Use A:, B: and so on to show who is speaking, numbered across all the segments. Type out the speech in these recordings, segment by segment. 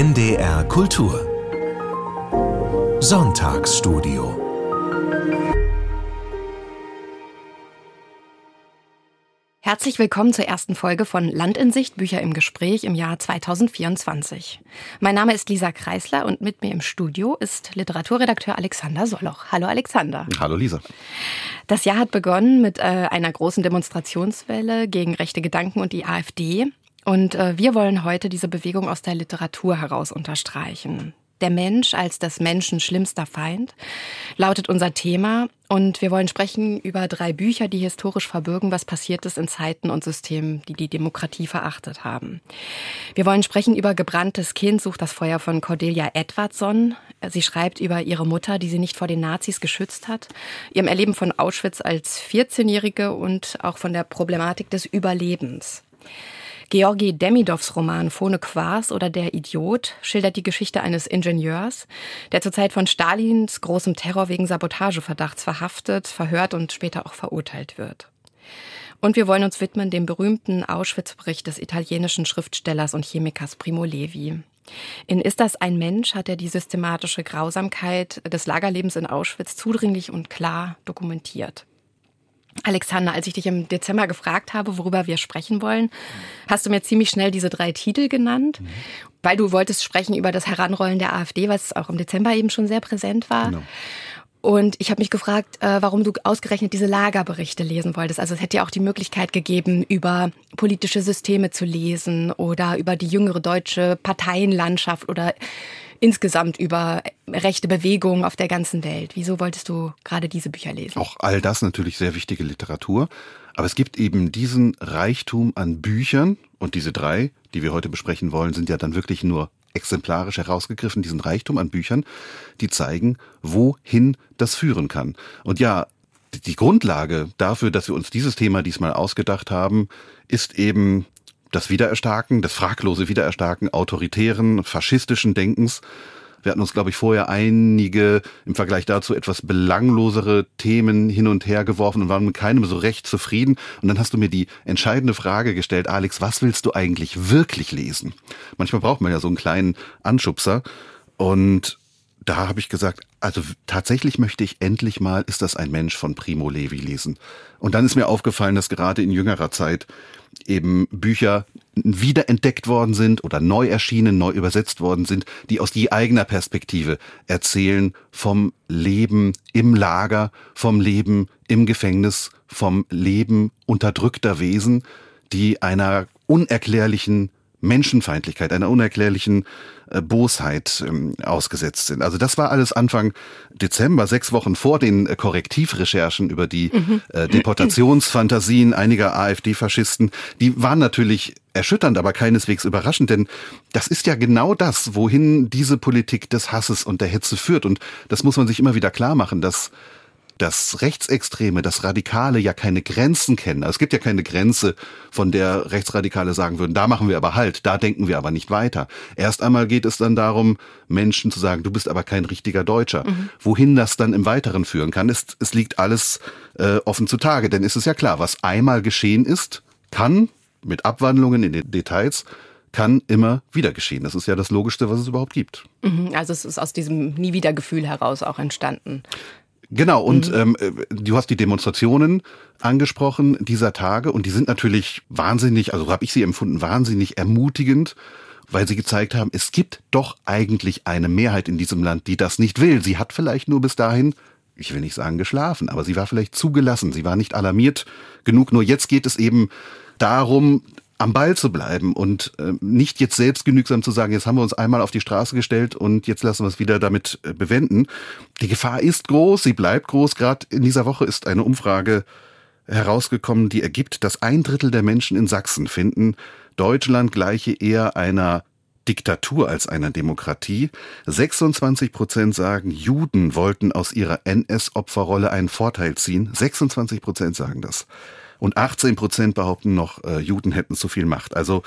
A: NDR Kultur Sonntagsstudio
B: Herzlich willkommen zur ersten Folge von Land in Sicht, Bücher im Gespräch im Jahr 2024. Mein Name ist Lisa Kreisler und mit mir im Studio ist Literaturredakteur Alexander Soloch. Hallo Alexander.
C: Hallo Lisa.
B: Das Jahr hat begonnen mit äh, einer großen Demonstrationswelle gegen rechte Gedanken und die AfD. Und äh, wir wollen heute diese Bewegung aus der Literatur heraus unterstreichen. Der Mensch als des Menschen schlimmster Feind lautet unser Thema. Und wir wollen sprechen über drei Bücher, die historisch verbürgen, was passiert ist in Zeiten und Systemen, die die Demokratie verachtet haben. Wir wollen sprechen über Gebranntes Kind sucht das Feuer von Cordelia Edwardson. Sie schreibt über ihre Mutter, die sie nicht vor den Nazis geschützt hat, ihrem Erleben von Auschwitz als 14-Jährige und auch von der Problematik des Überlebens. Georgi Demidovs Roman Phone Quas oder Der Idiot schildert die Geschichte eines Ingenieurs, der zur Zeit von Stalins großem Terror wegen Sabotageverdachts verhaftet, verhört und später auch verurteilt wird. Und wir wollen uns widmen dem berühmten Auschwitz-Bericht des italienischen Schriftstellers und Chemikers Primo Levi. In Ist das ein Mensch hat er die systematische Grausamkeit des Lagerlebens in Auschwitz zudringlich und klar dokumentiert. Alexander, als ich dich im Dezember gefragt habe, worüber wir sprechen wollen, hast du mir ziemlich schnell diese drei Titel genannt, mhm. weil du wolltest sprechen über das Heranrollen der AfD, was auch im Dezember eben schon sehr präsent war. Genau. Und ich habe mich gefragt, äh, warum du ausgerechnet diese Lagerberichte lesen wolltest. Also es hätte ja auch die Möglichkeit gegeben, über politische Systeme zu lesen oder über die jüngere deutsche Parteienlandschaft oder insgesamt über rechte Bewegungen auf der ganzen Welt. Wieso wolltest du gerade diese Bücher lesen?
C: Auch all das natürlich sehr wichtige Literatur. Aber es gibt eben diesen Reichtum an Büchern und diese drei, die wir heute besprechen wollen, sind ja dann wirklich nur exemplarisch herausgegriffen, diesen Reichtum an Büchern, die zeigen, wohin das führen kann. Und ja, die Grundlage dafür, dass wir uns dieses Thema diesmal ausgedacht haben, ist eben das Wiedererstarken, das fraglose Wiedererstarken autoritären, faschistischen Denkens. Wir hatten uns, glaube ich, vorher einige im Vergleich dazu etwas belanglosere Themen hin und her geworfen und waren mit keinem so recht zufrieden. Und dann hast du mir die entscheidende Frage gestellt, Alex, was willst du eigentlich wirklich lesen? Manchmal braucht man ja so einen kleinen Anschubser. Und da habe ich gesagt, also tatsächlich möchte ich endlich mal Ist das ein Mensch von Primo Levi lesen. Und dann ist mir aufgefallen, dass gerade in jüngerer Zeit eben Bücher wiederentdeckt worden sind oder neu erschienen, neu übersetzt worden sind, die aus die eigener Perspektive erzählen vom Leben im Lager, vom Leben im Gefängnis, vom Leben unterdrückter Wesen, die einer unerklärlichen Menschenfeindlichkeit, einer unerklärlichen äh, Bosheit ähm, ausgesetzt sind. Also das war alles Anfang Dezember, sechs Wochen vor den äh, Korrektivrecherchen über die mhm. äh, Deportationsfantasien einiger AfD-Faschisten. Die waren natürlich erschütternd, aber keineswegs überraschend, denn das ist ja genau das, wohin diese Politik des Hasses und der Hetze führt. Und das muss man sich immer wieder klar machen, dass das Rechtsextreme, das Radikale ja keine Grenzen kennen. Es gibt ja keine Grenze, von der Rechtsradikale sagen würden, da machen wir aber halt, da denken wir aber nicht weiter. Erst einmal geht es dann darum, Menschen zu sagen, du bist aber kein richtiger Deutscher. Mhm. Wohin das dann im Weiteren führen kann, ist, es liegt alles äh, offen zutage. Denn es ist ja klar, was einmal geschehen ist, kann mit Abwandlungen in den Details kann immer wieder geschehen. Das ist ja das Logischste, was es überhaupt gibt.
B: Mhm. Also es ist aus diesem Nie wieder Gefühl heraus auch entstanden.
C: Genau, und mhm. ähm, du hast die Demonstrationen angesprochen dieser Tage und die sind natürlich wahnsinnig, also habe ich sie empfunden, wahnsinnig ermutigend, weil sie gezeigt haben, es gibt doch eigentlich eine Mehrheit in diesem Land, die das nicht will. Sie hat vielleicht nur bis dahin, ich will nicht sagen geschlafen, aber sie war vielleicht zugelassen, sie war nicht alarmiert genug. Nur jetzt geht es eben darum, am Ball zu bleiben und äh, nicht jetzt selbstgenügsam zu sagen, jetzt haben wir uns einmal auf die Straße gestellt und jetzt lassen wir es wieder damit äh, bewenden. Die Gefahr ist groß, sie bleibt groß. Gerade in dieser Woche ist eine Umfrage herausgekommen, die ergibt, dass ein Drittel der Menschen in Sachsen finden, Deutschland gleiche eher einer Diktatur als einer Demokratie. 26 Prozent sagen, Juden wollten aus ihrer NS-Opferrolle einen Vorteil ziehen. 26 Prozent sagen das und 18 Prozent behaupten noch, äh, Juden hätten zu viel Macht. Also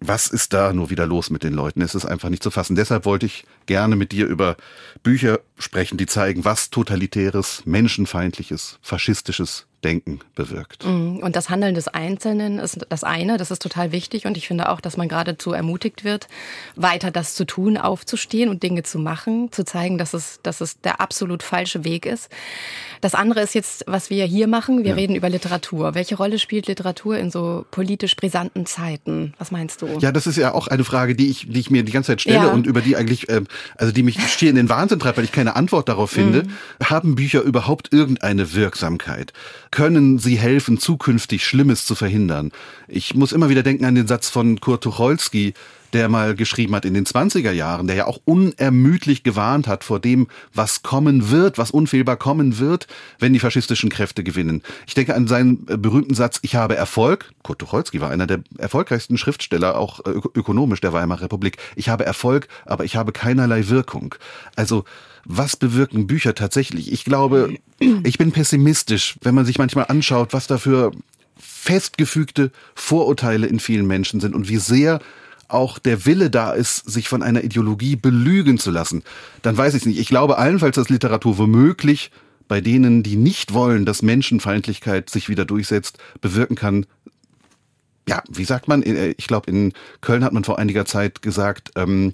C: was ist da nur wieder los mit den Leuten? Es ist einfach nicht zu fassen. Deshalb wollte ich gerne mit dir über Bücher sprechen, die zeigen, was totalitäres, menschenfeindliches, faschistisches Denken bewirkt.
B: Mhm. Und das Handeln des Einzelnen ist das eine, das ist total wichtig und ich finde auch, dass man geradezu ermutigt wird, weiter das zu tun, aufzustehen und Dinge zu machen, zu zeigen, dass es, dass es der absolut falsche Weg ist. Das andere ist jetzt, was wir hier machen, wir ja. reden über Literatur. Welche Rolle spielt Literatur in so politisch brisanten Zeiten? Was meinst du?
C: Ja, das ist ja auch eine Frage, die ich, die ich mir die ganze Zeit stelle ja. und über die eigentlich, äh, also die mich schier in den Wahnsinn treibt, weil ich keine Antwort darauf finde. Mhm. Haben Bücher überhaupt irgendeine Wirksamkeit? Können sie helfen, zukünftig Schlimmes zu verhindern. Ich muss immer wieder denken an den Satz von Kurt Tucholsky, der mal geschrieben hat in den 20er Jahren, der ja auch unermüdlich gewarnt hat vor dem, was kommen wird, was unfehlbar kommen wird, wenn die faschistischen Kräfte gewinnen. Ich denke an seinen äh, berühmten Satz, ich habe Erfolg. Kurt Tucholsky war einer der erfolgreichsten Schriftsteller, auch äh, ökonomisch der Weimarer Republik. Ich habe Erfolg, aber ich habe keinerlei Wirkung. Also was bewirken Bücher tatsächlich? Ich glaube, ich bin pessimistisch, wenn man sich manchmal anschaut, was da für festgefügte Vorurteile in vielen Menschen sind und wie sehr auch der Wille da ist, sich von einer Ideologie belügen zu lassen, dann weiß ich es nicht. Ich glaube allenfalls, dass Literatur womöglich bei denen, die nicht wollen, dass Menschenfeindlichkeit sich wieder durchsetzt, bewirken kann. Ja, wie sagt man? Ich glaube, in Köln hat man vor einiger Zeit gesagt, ähm,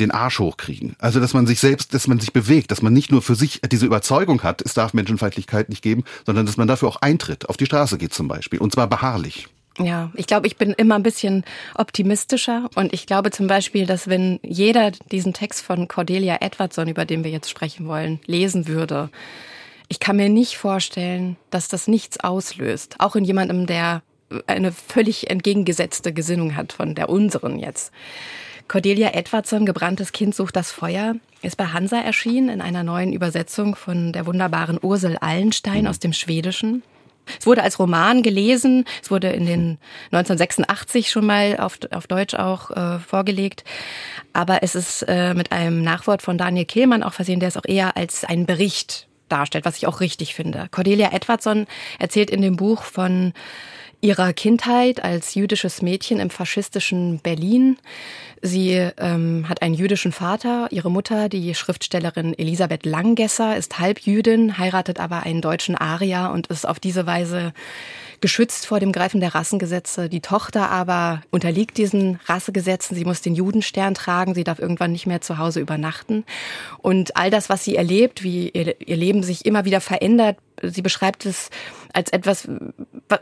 C: den Arsch hochkriegen. Also, dass man sich selbst, dass man sich bewegt, dass man nicht nur für sich diese Überzeugung hat, es darf Menschenfeindlichkeit nicht geben, sondern dass man dafür auch eintritt, auf die Straße geht zum Beispiel. Und zwar beharrlich.
B: Ja, ich glaube, ich bin immer ein bisschen optimistischer und ich glaube zum Beispiel, dass wenn jeder diesen Text von Cordelia Edwardson, über den wir jetzt sprechen wollen, lesen würde, ich kann mir nicht vorstellen, dass das nichts auslöst. Auch in jemandem, der eine völlig entgegengesetzte Gesinnung hat von der unseren jetzt. Cordelia Edwardson, Gebranntes Kind sucht das Feuer, ist bei Hansa erschienen in einer neuen Übersetzung von der wunderbaren Ursel Allenstein aus dem Schwedischen. Es wurde als Roman gelesen, es wurde in den 1986 schon mal auf, auf Deutsch auch äh, vorgelegt, aber es ist äh, mit einem Nachwort von Daniel Kehlmann auch versehen, der es auch eher als einen Bericht darstellt, was ich auch richtig finde. Cordelia Edwardson erzählt in dem Buch von ihrer Kindheit als jüdisches Mädchen im faschistischen Berlin. Sie ähm, hat einen jüdischen Vater. Ihre Mutter, die Schriftstellerin Elisabeth Langgesser, ist Halbjüdin, heiratet aber einen deutschen Arier und ist auf diese Weise geschützt vor dem Greifen der Rassengesetze. Die Tochter aber unterliegt diesen Rassegesetzen. Sie muss den Judenstern tragen. Sie darf irgendwann nicht mehr zu Hause übernachten. Und all das, was sie erlebt, wie ihr, ihr Leben sich immer wieder verändert, sie beschreibt es als etwas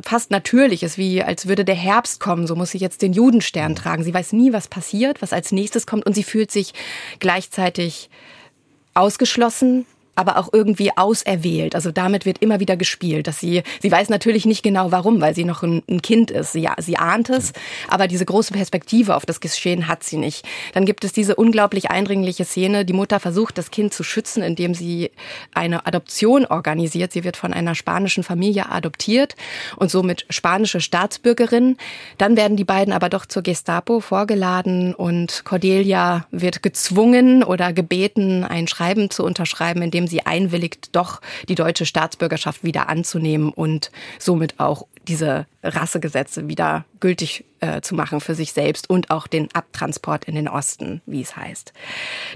B: fast Natürliches, wie als würde der Herbst kommen, so muss sie jetzt den Judenstern tragen. Sie weiß nie, was passiert, was als nächstes kommt. Und sie fühlt sich gleichzeitig ausgeschlossen, aber auch irgendwie auserwählt. Also damit wird immer wieder gespielt, dass sie, sie weiß natürlich nicht genau warum, weil sie noch ein, ein Kind ist. Sie, sie ahnt es, aber diese große Perspektive auf das Geschehen hat sie nicht. Dann gibt es diese unglaublich eindringliche Szene. Die Mutter versucht, das Kind zu schützen, indem sie eine Adoption organisiert. Sie wird von einer spanischen Familie adoptiert und somit spanische Staatsbürgerin. Dann werden die beiden aber doch zur Gestapo vorgeladen und Cordelia wird gezwungen oder gebeten, ein Schreiben zu unterschreiben, in dem sie einwilligt, doch die deutsche Staatsbürgerschaft wieder anzunehmen und somit auch diese Rassegesetze wieder gültig äh, zu machen für sich selbst und auch den Abtransport in den Osten, wie es heißt.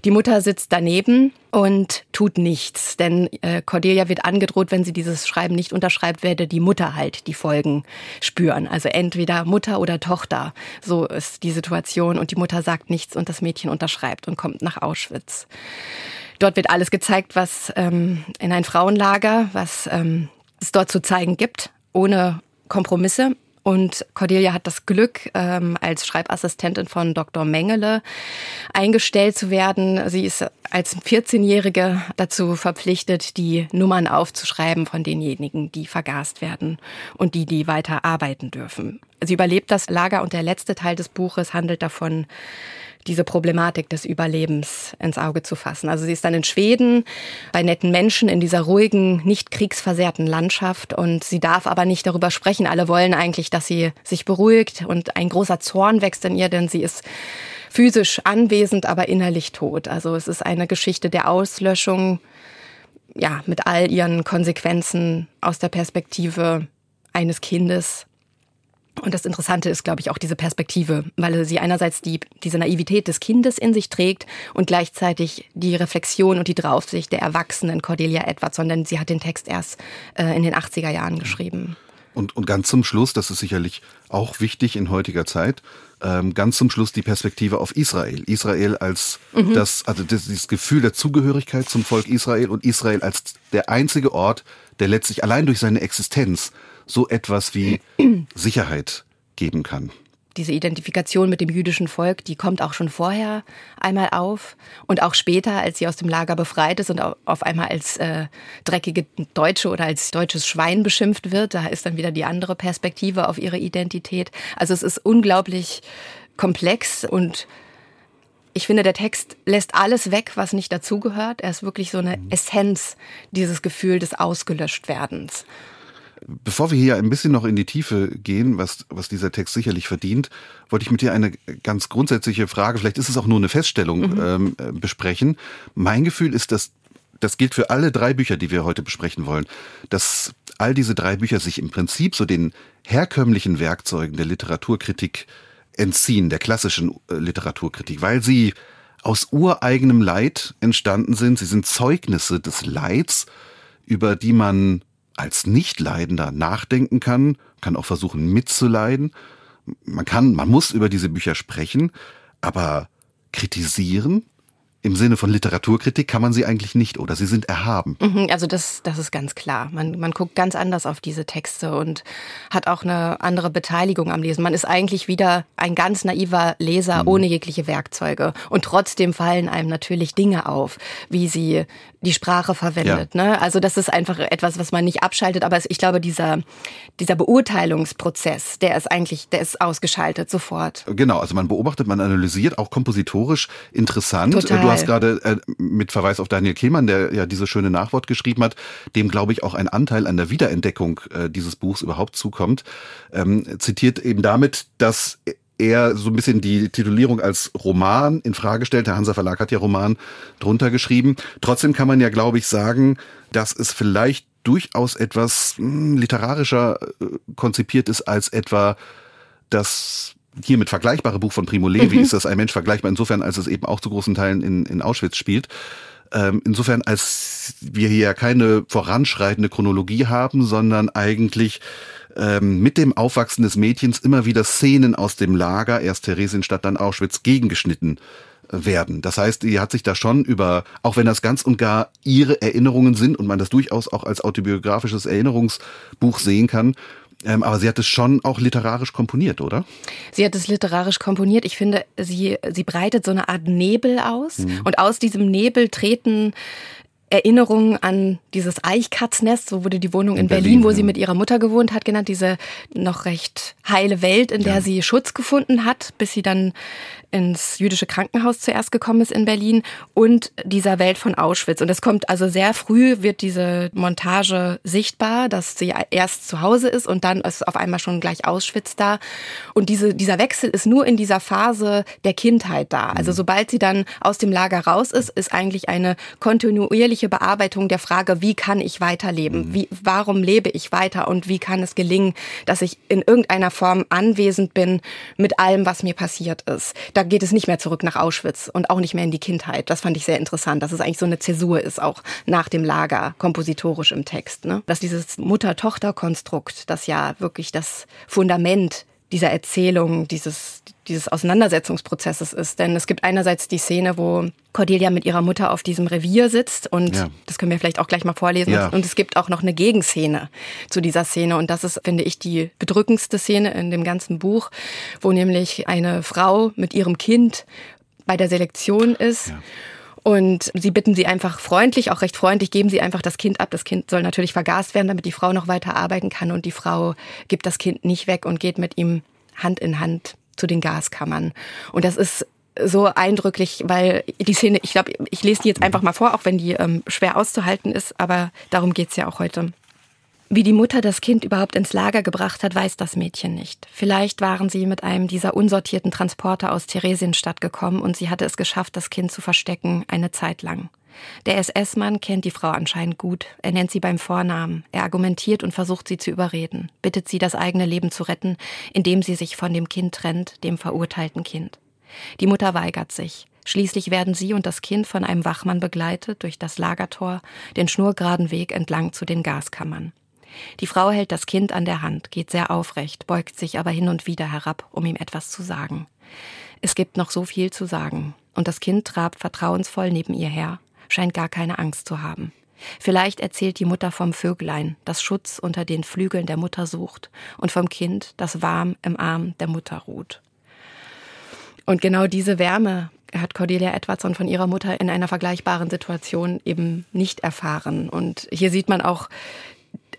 B: Die Mutter sitzt daneben und tut nichts, denn äh, Cordelia wird angedroht, wenn sie dieses Schreiben nicht unterschreibt, werde die Mutter halt die Folgen spüren. Also entweder Mutter oder Tochter. So ist die Situation und die Mutter sagt nichts und das Mädchen unterschreibt und kommt nach Auschwitz. Dort wird alles gezeigt, was ähm, in ein Frauenlager, was ähm, es dort zu zeigen gibt, ohne Kompromisse. Und Cordelia hat das Glück, ähm, als Schreibassistentin von Dr. Mengele eingestellt zu werden. Sie ist als 14-Jährige dazu verpflichtet, die Nummern aufzuschreiben von denjenigen, die vergast werden und die, die weiter arbeiten dürfen. Sie überlebt das Lager und der letzte Teil des Buches handelt davon, diese Problematik des Überlebens ins Auge zu fassen. Also sie ist dann in Schweden bei netten Menschen in dieser ruhigen, nicht kriegsversehrten Landschaft und sie darf aber nicht darüber sprechen. Alle wollen eigentlich, dass sie sich beruhigt und ein großer Zorn wächst in ihr, denn sie ist physisch anwesend, aber innerlich tot. Also es ist eine Geschichte der Auslöschung, ja, mit all ihren Konsequenzen aus der Perspektive eines Kindes, Und das Interessante ist, glaube ich, auch diese Perspektive, weil sie einerseits die, diese Naivität des Kindes in sich trägt und gleichzeitig die Reflexion und die Draufsicht der erwachsenen Cordelia Edwards, sondern sie hat den Text erst äh, in den 80er Jahren geschrieben.
C: Und, und ganz zum Schluss, das ist sicherlich auch wichtig in heutiger Zeit, ähm, ganz zum Schluss die Perspektive auf Israel. Israel als mhm. das, also das, dieses Gefühl der Zugehörigkeit zum Volk Israel und Israel als der einzige Ort, der letztlich allein durch seine Existenz so etwas wie Sicherheit geben kann
B: diese Identifikation mit dem jüdischen Volk, die kommt auch schon vorher einmal auf und auch später, als sie aus dem Lager befreit ist und auf einmal als äh, dreckige Deutsche oder als deutsches Schwein beschimpft wird, da ist dann wieder die andere Perspektive auf ihre Identität. Also es ist unglaublich komplex und ich finde, der Text lässt alles weg, was nicht dazugehört. Er ist wirklich so eine Essenz dieses Gefühl des Ausgelöschtwerdens.
C: Bevor wir hier ein bisschen noch in die Tiefe gehen, was, was dieser Text sicherlich verdient, wollte ich mit dir eine ganz grundsätzliche Frage, vielleicht ist es auch nur eine Feststellung, mhm. ähm, äh, besprechen. Mein Gefühl ist, dass das gilt für alle drei Bücher, die wir heute besprechen wollen, dass all diese drei Bücher sich im Prinzip so den herkömmlichen Werkzeugen der Literaturkritik entziehen, der klassischen äh, Literaturkritik, weil sie aus ureigenem Leid entstanden sind. Sie sind Zeugnisse des Leids, über die man als Nichtleidender nachdenken kann, kann auch versuchen mitzuleiden. Man kann, man muss über diese Bücher sprechen, aber kritisieren im Sinne von Literaturkritik kann man sie eigentlich nicht oder sie sind erhaben.
B: Mhm, also das, das ist ganz klar. Man, man guckt ganz anders auf diese Texte und hat auch eine andere Beteiligung am Lesen. Man ist eigentlich wieder ein ganz naiver Leser mhm. ohne jegliche Werkzeuge. Und trotzdem fallen einem natürlich Dinge auf, wie sie die Sprache verwendet. Ja. Ne? Also das ist einfach etwas, was man nicht abschaltet. Aber ich glaube, dieser, dieser Beurteilungsprozess, der ist eigentlich, der ist ausgeschaltet sofort.
C: Genau, also man beobachtet, man analysiert, auch kompositorisch interessant. Total du hast gerade äh, mit Verweis auf Daniel Kehlmann, der ja dieses schöne Nachwort geschrieben hat, dem glaube ich auch ein Anteil an der Wiederentdeckung äh, dieses Buchs überhaupt zukommt, ähm, zitiert eben damit, dass er so ein bisschen die Titulierung als Roman in Frage stellt. Der Hansa Verlag hat ja Roman drunter geschrieben. Trotzdem kann man ja, glaube ich, sagen, dass es vielleicht durchaus etwas hm, literarischer äh, konzipiert ist als etwa das hiermit vergleichbare Buch von Primo Levi mhm. ist das ein Mensch vergleichbar insofern, als es eben auch zu großen Teilen in, in Auschwitz spielt. Ähm, insofern, als wir hier keine voranschreitende Chronologie haben, sondern eigentlich ähm, mit dem Aufwachsen des Mädchens immer wieder Szenen aus dem Lager, erst Theresienstadt, dann Auschwitz, gegengeschnitten äh, werden. Das heißt, die hat sich da schon über, auch wenn das ganz und gar ihre Erinnerungen sind und man das durchaus auch als autobiografisches Erinnerungsbuch sehen kann, ähm, aber sie hat es schon auch literarisch komponiert, oder?
B: Sie hat es literarisch komponiert. Ich finde, sie, sie breitet so eine Art Nebel aus. Mhm. Und aus diesem Nebel treten Erinnerungen an dieses Eichkatznest, so wurde die Wohnung in, in Berlin, Berlin, wo ja. sie mit ihrer Mutter gewohnt hat, genannt, diese noch recht heile Welt, in der ja. sie Schutz gefunden hat, bis sie dann ins jüdische Krankenhaus zuerst gekommen ist in Berlin und dieser Welt von Auschwitz. Und es kommt also sehr früh wird diese Montage sichtbar, dass sie erst zu Hause ist und dann ist auf einmal schon gleich Auschwitz da. Und diese, dieser Wechsel ist nur in dieser Phase der Kindheit da. Also mhm. sobald sie dann aus dem Lager raus ist, ist eigentlich eine kontinuierliche Bearbeitung der Frage, wie kann ich weiterleben? Mhm. Wie, warum lebe ich weiter? Und wie kann es gelingen, dass ich in irgendeiner Form anwesend bin mit allem, was mir passiert ist? da geht es nicht mehr zurück nach Auschwitz und auch nicht mehr in die Kindheit. Das fand ich sehr interessant, dass es eigentlich so eine Zäsur ist, auch nach dem Lager, kompositorisch im Text. Ne? Dass dieses Mutter-Tochter-Konstrukt, das ja wirklich das Fundament dieser Erzählung, dieses, dieses Auseinandersetzungsprozesses ist. Denn es gibt einerseits die Szene, wo Cordelia mit ihrer Mutter auf diesem Revier sitzt und ja. das können wir vielleicht auch gleich mal vorlesen. Ja. Und es gibt auch noch eine Gegenszene zu dieser Szene und das ist, finde ich, die bedrückendste Szene in dem ganzen Buch, wo nämlich eine Frau mit ihrem Kind bei der Selektion ist. Ja. Und sie bitten sie einfach freundlich, auch recht freundlich, geben sie einfach das Kind ab. Das Kind soll natürlich vergast werden, damit die Frau noch weiter arbeiten kann. Und die Frau gibt das Kind nicht weg und geht mit ihm Hand in Hand zu den Gaskammern. Und das ist so eindrücklich, weil die Szene, ich glaube, ich lese die jetzt einfach mal vor, auch wenn die ähm, schwer auszuhalten ist, aber darum geht's ja auch heute. Wie die Mutter das Kind überhaupt ins Lager gebracht hat, weiß das Mädchen nicht. Vielleicht waren sie mit einem dieser unsortierten Transporter aus Theresienstadt gekommen und sie hatte es geschafft, das Kind zu verstecken, eine Zeit lang. Der SS-Mann kennt die Frau anscheinend gut. Er nennt sie beim Vornamen. Er argumentiert und versucht sie zu überreden, bittet sie, das eigene Leben zu retten, indem sie sich von dem Kind trennt, dem verurteilten Kind. Die Mutter weigert sich. Schließlich werden sie und das Kind von einem Wachmann begleitet durch das Lagertor, den schnurgeraden Weg entlang zu den Gaskammern. Die Frau hält das Kind an der Hand, geht sehr aufrecht, beugt sich aber hin und wieder herab, um ihm etwas zu sagen. Es gibt noch so viel zu sagen, und das Kind trabt vertrauensvoll neben ihr her, scheint gar keine Angst zu haben. Vielleicht erzählt die Mutter vom Vöglein, das Schutz unter den Flügeln der Mutter sucht, und vom Kind, das warm im Arm der Mutter ruht. Und genau diese Wärme hat Cordelia Edwardson von ihrer Mutter in einer vergleichbaren Situation eben nicht erfahren. Und hier sieht man auch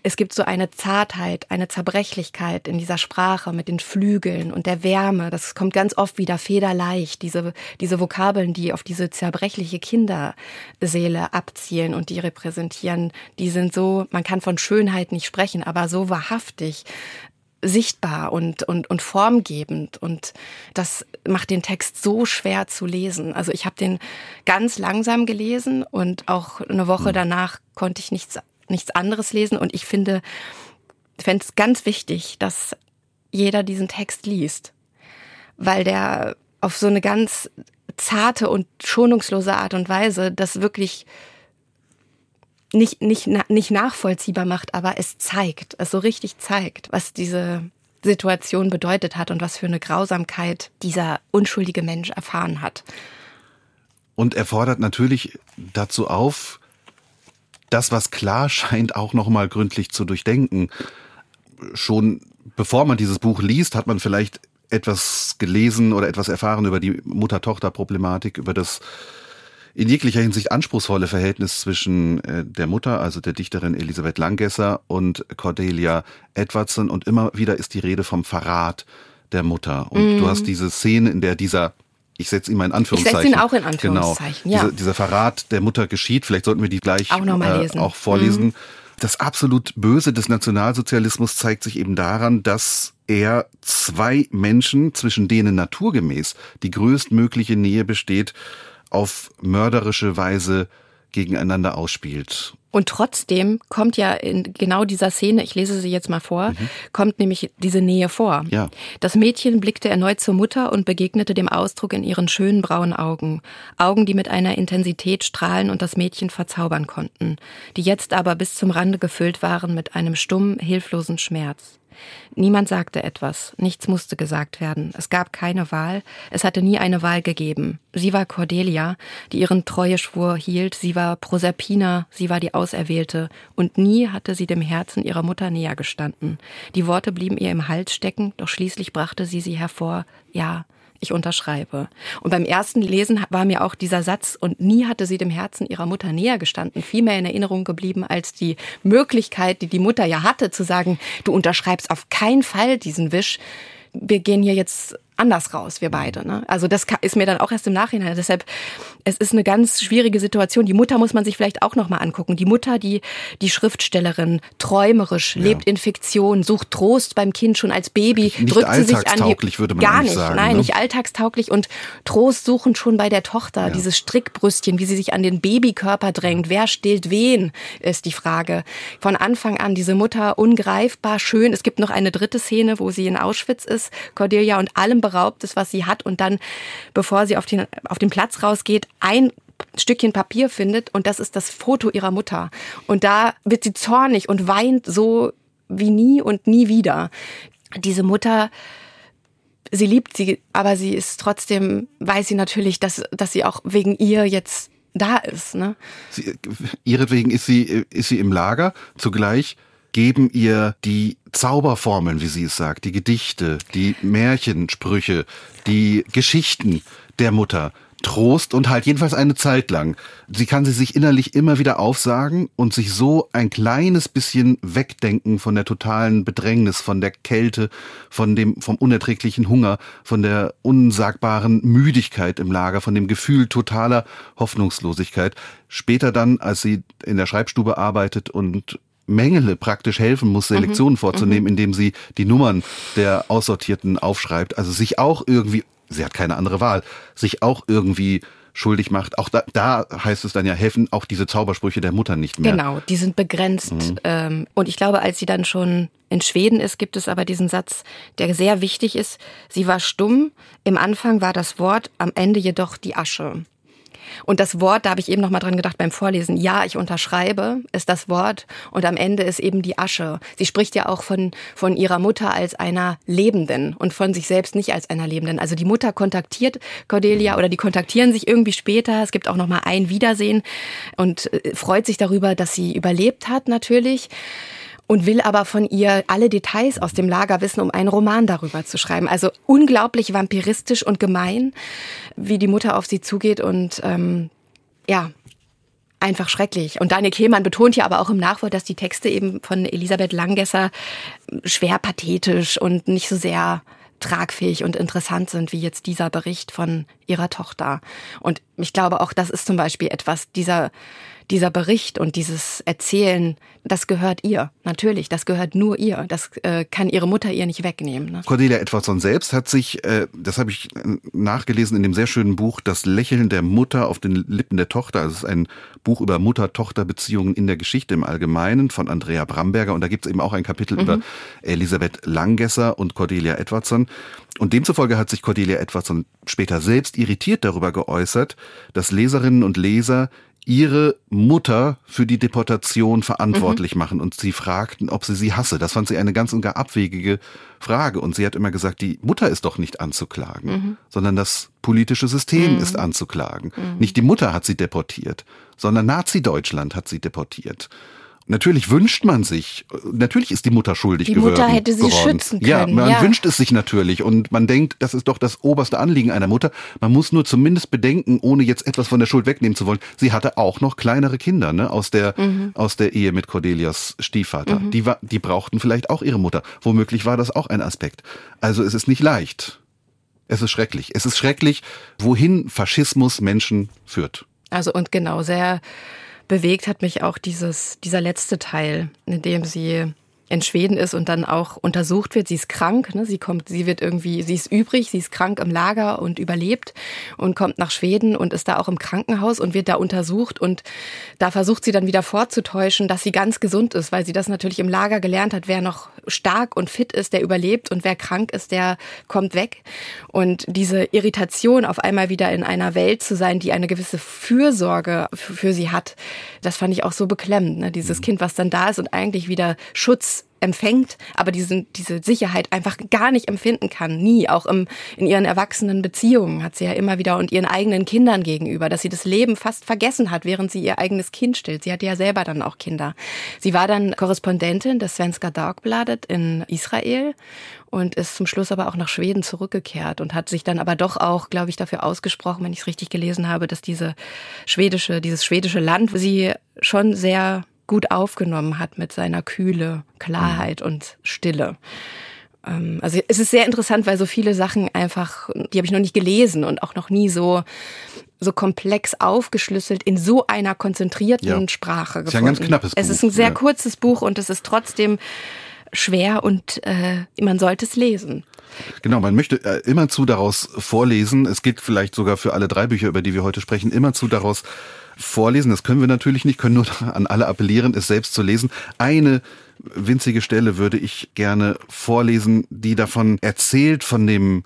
B: es gibt so eine Zartheit, eine Zerbrechlichkeit in dieser Sprache mit den Flügeln und der Wärme. Das kommt ganz oft wieder federleicht, diese, diese Vokabeln, die auf diese zerbrechliche Kinderseele abzielen und die repräsentieren, die sind so, man kann von Schönheit nicht sprechen, aber so wahrhaftig sichtbar und, und, und formgebend. Und das macht den Text so schwer zu lesen. Also ich habe den ganz langsam gelesen und auch eine Woche hm. danach konnte ich nichts nichts anderes lesen. Und ich finde, fände es ganz wichtig, dass jeder diesen Text liest, weil der auf so eine ganz zarte und schonungslose Art und Weise das wirklich nicht, nicht, nicht nachvollziehbar macht, aber es zeigt, es so richtig zeigt, was diese Situation bedeutet hat und was für eine Grausamkeit dieser unschuldige Mensch erfahren hat.
C: Und er fordert natürlich dazu auf, das, was klar scheint, auch nochmal gründlich zu durchdenken. Schon bevor man dieses Buch liest, hat man vielleicht etwas gelesen oder etwas erfahren über die Mutter-Tochter-Problematik, über das in jeglicher Hinsicht anspruchsvolle Verhältnis zwischen äh, der Mutter, also der Dichterin Elisabeth Langgesser und Cordelia Edwardson. Und immer wieder ist die Rede vom Verrat der Mutter. Und mm. du hast diese Szene, in der dieser ich setze ihn mal in Anführungszeichen. Ich setze
B: ihn auch in Anführungszeichen,
C: genau. ja. Dieser, dieser Verrat der Mutter geschieht, vielleicht sollten wir die gleich
B: auch, noch mal
C: äh, auch vorlesen. Mhm. Das absolut Böse des Nationalsozialismus zeigt sich eben daran, dass er zwei Menschen, zwischen denen naturgemäß die größtmögliche Nähe besteht, auf mörderische Weise gegeneinander ausspielt.
B: Und trotzdem kommt ja in genau dieser Szene, ich lese sie jetzt mal vor, mhm. kommt nämlich diese Nähe vor.
C: Ja.
B: Das Mädchen blickte erneut zur Mutter und begegnete dem Ausdruck in ihren schönen braunen Augen. Augen, die mit einer Intensität strahlen und das Mädchen verzaubern konnten, die jetzt aber bis zum Rande gefüllt waren mit einem stummen, hilflosen Schmerz. Niemand sagte etwas, nichts musste gesagt werden, es gab keine Wahl, es hatte nie eine Wahl gegeben. Sie war Cordelia, die ihren Treueschwur hielt, sie war Proserpina, sie war die Auserwählte, und nie hatte sie dem Herzen ihrer Mutter näher gestanden. Die Worte blieben ihr im Hals stecken, doch schließlich brachte sie sie hervor, ja, ich unterschreibe. Und beim ersten Lesen war mir auch dieser Satz, und nie hatte sie dem Herzen ihrer Mutter näher gestanden, viel mehr in Erinnerung geblieben als die Möglichkeit, die die Mutter ja hatte, zu sagen, du unterschreibst auf keinen Fall diesen Wisch. Wir gehen hier jetzt anders raus, wir beide. Ne? Also das ist mir dann auch erst im Nachhinein. Deshalb, es ist eine ganz schwierige Situation. Die Mutter muss man sich vielleicht auch nochmal angucken. Die Mutter, die, die Schriftstellerin, träumerisch, ja. lebt in Fiktion, sucht Trost beim Kind schon als Baby,
C: nicht
B: drückt sie sich an
C: die, würde man
B: gar nicht,
C: sagen,
B: nein,
C: ne?
B: nicht alltagstauglich und Trost suchen schon bei der Tochter. Ja. Dieses Strickbrüstchen, wie sie sich an den Babykörper drängt. Wer stillt wen, ist die Frage. Von Anfang an diese Mutter ungreifbar schön. Es gibt noch eine dritte Szene, wo sie in Auschwitz ist, Cordelia und allem beraubt ist, was sie hat und dann, bevor sie auf den, auf den Platz rausgeht, ein Stückchen Papier findet und das ist das Foto ihrer Mutter. Und da wird sie zornig und weint so wie nie und nie wieder. Diese Mutter, sie liebt sie, aber sie ist trotzdem, weiß sie natürlich, dass, dass sie auch wegen ihr jetzt da ist. Ne?
C: Sie, ihretwegen ist sie, ist sie im Lager. Zugleich geben ihr die Zauberformeln, wie sie es sagt, die Gedichte, die Märchensprüche, die Geschichten der Mutter Trost und halt jedenfalls eine Zeit lang. Sie kann sie sich innerlich immer wieder aufsagen und sich so ein kleines bisschen wegdenken von der totalen Bedrängnis, von der Kälte, von dem, vom unerträglichen Hunger, von der unsagbaren Müdigkeit im Lager, von dem Gefühl totaler Hoffnungslosigkeit. Später dann, als sie in der Schreibstube arbeitet und Mengele praktisch helfen muss, Selektionen mhm. vorzunehmen, mhm. indem sie die Nummern der Aussortierten aufschreibt. Also sich auch irgendwie, sie hat keine andere Wahl, sich auch irgendwie schuldig macht. Auch da, da heißt es dann ja, helfen auch diese Zaubersprüche der Mutter nicht mehr.
B: Genau, die sind begrenzt. Mhm. Ähm, und ich glaube, als sie dann schon in Schweden ist, gibt es aber diesen Satz, der sehr wichtig ist. Sie war stumm, im Anfang war das Wort, am Ende jedoch die Asche. Und das Wort, da habe ich eben noch mal dran gedacht beim Vorlesen, ja, ich unterschreibe, ist das Wort und am Ende ist eben die Asche. Sie spricht ja auch von, von ihrer Mutter als einer Lebenden und von sich selbst nicht als einer Lebenden. Also die Mutter kontaktiert Cordelia oder die kontaktieren sich irgendwie später. Es gibt auch noch mal ein Wiedersehen und äh, freut sich darüber, dass sie überlebt hat natürlich und will aber von ihr alle Details aus dem Lager wissen, um einen Roman darüber zu schreiben. Also unglaublich vampiristisch und gemein, wie die Mutter auf sie zugeht und ähm, ja, einfach schrecklich. Und Daniel Kehlmann betont ja aber auch im Nachwort, dass die Texte eben von Elisabeth Langgesser schwer pathetisch und nicht so sehr tragfähig und interessant sind, wie jetzt dieser Bericht von ihrer Tochter. Und ich glaube auch, das ist zum Beispiel etwas, dieser dieser Bericht und dieses Erzählen, das gehört ihr. Natürlich, das gehört nur ihr. Das äh, kann ihre Mutter ihr nicht wegnehmen. Ne?
C: Cordelia Edwardson selbst hat sich, äh, das habe ich äh, nachgelesen in dem sehr schönen Buch, Das Lächeln der Mutter auf den Lippen der Tochter. Also es ist ein Buch über Mutter-Tochter-Beziehungen in der Geschichte im Allgemeinen von Andrea Bramberger. Und da gibt es eben auch ein Kapitel mhm. über Elisabeth Langgesser und Cordelia Edwardson. Und demzufolge hat sich Cordelia Edwardson später selbst irritiert darüber geäußert, dass Leserinnen und Leser ihre Mutter für die Deportation verantwortlich mhm. machen und sie fragten, ob sie sie hasse. Das fand sie eine ganz und gar abwegige Frage und sie hat immer gesagt, die Mutter ist doch nicht anzuklagen, mhm. sondern das politische System mhm. ist anzuklagen. Mhm. Nicht die Mutter hat sie deportiert, sondern Nazi-Deutschland hat sie deportiert. Natürlich wünscht man sich, natürlich ist die Mutter schuldig
B: die
C: geworden.
B: Die Mutter hätte sie geworden. schützen können.
C: Ja, man ja. wünscht es sich natürlich und man denkt, das ist doch das oberste Anliegen einer Mutter. Man muss nur zumindest bedenken, ohne jetzt etwas von der Schuld wegnehmen zu wollen. Sie hatte auch noch kleinere Kinder, ne, aus der mhm. aus der Ehe mit Cordelias Stiefvater. Mhm. Die war, die brauchten vielleicht auch ihre Mutter. Womöglich war das auch ein Aspekt. Also es ist nicht leicht. Es ist schrecklich. Es ist schrecklich, wohin Faschismus Menschen führt.
B: Also und genau sehr bewegt hat mich auch dieses, dieser letzte Teil, in dem sie in Schweden ist und dann auch untersucht wird. Sie ist krank, ne? sie kommt, sie wird irgendwie, sie ist übrig, sie ist krank im Lager und überlebt und kommt nach Schweden und ist da auch im Krankenhaus und wird da untersucht und da versucht sie dann wieder vorzutäuschen, dass sie ganz gesund ist, weil sie das natürlich im Lager gelernt hat. Wer noch stark und fit ist, der überlebt und wer krank ist, der kommt weg. Und diese Irritation, auf einmal wieder in einer Welt zu sein, die eine gewisse Fürsorge für sie hat, das fand ich auch so beklemmend. Ne? Dieses mhm. Kind, was dann da ist und eigentlich wieder Schutz empfängt, aber diese, diese Sicherheit einfach gar nicht empfinden kann. Nie. Auch im, in ihren erwachsenen Beziehungen hat sie ja immer wieder und ihren eigenen Kindern gegenüber, dass sie das Leben fast vergessen hat, während sie ihr eigenes Kind stillt. Sie hatte ja selber dann auch Kinder. Sie war dann Korrespondentin des Svenska Dagbladet in Israel und ist zum Schluss aber auch nach Schweden zurückgekehrt und hat sich dann aber doch auch, glaube ich, dafür ausgesprochen, wenn ich es richtig gelesen habe, dass diese schwedische, dieses schwedische Land sie schon sehr gut aufgenommen hat mit seiner Kühle, Klarheit mhm. und Stille. Ähm, also es ist sehr interessant, weil so viele Sachen einfach, die habe ich noch nicht gelesen und auch noch nie so so komplex aufgeschlüsselt in so einer konzentrierten ja. Sprache gefunden.
C: Es ist ein ganz knappes Buch.
B: Es ist ein sehr ja. kurzes Buch und es ist trotzdem schwer und äh, man sollte es lesen.
C: Genau, man möchte äh, immerzu daraus vorlesen. Es gilt vielleicht sogar für alle drei Bücher, über die wir heute sprechen, immerzu daraus vorlesen. Das können wir natürlich nicht, können nur an alle appellieren, es selbst zu lesen. Eine winzige Stelle würde ich gerne vorlesen, die davon erzählt, von dem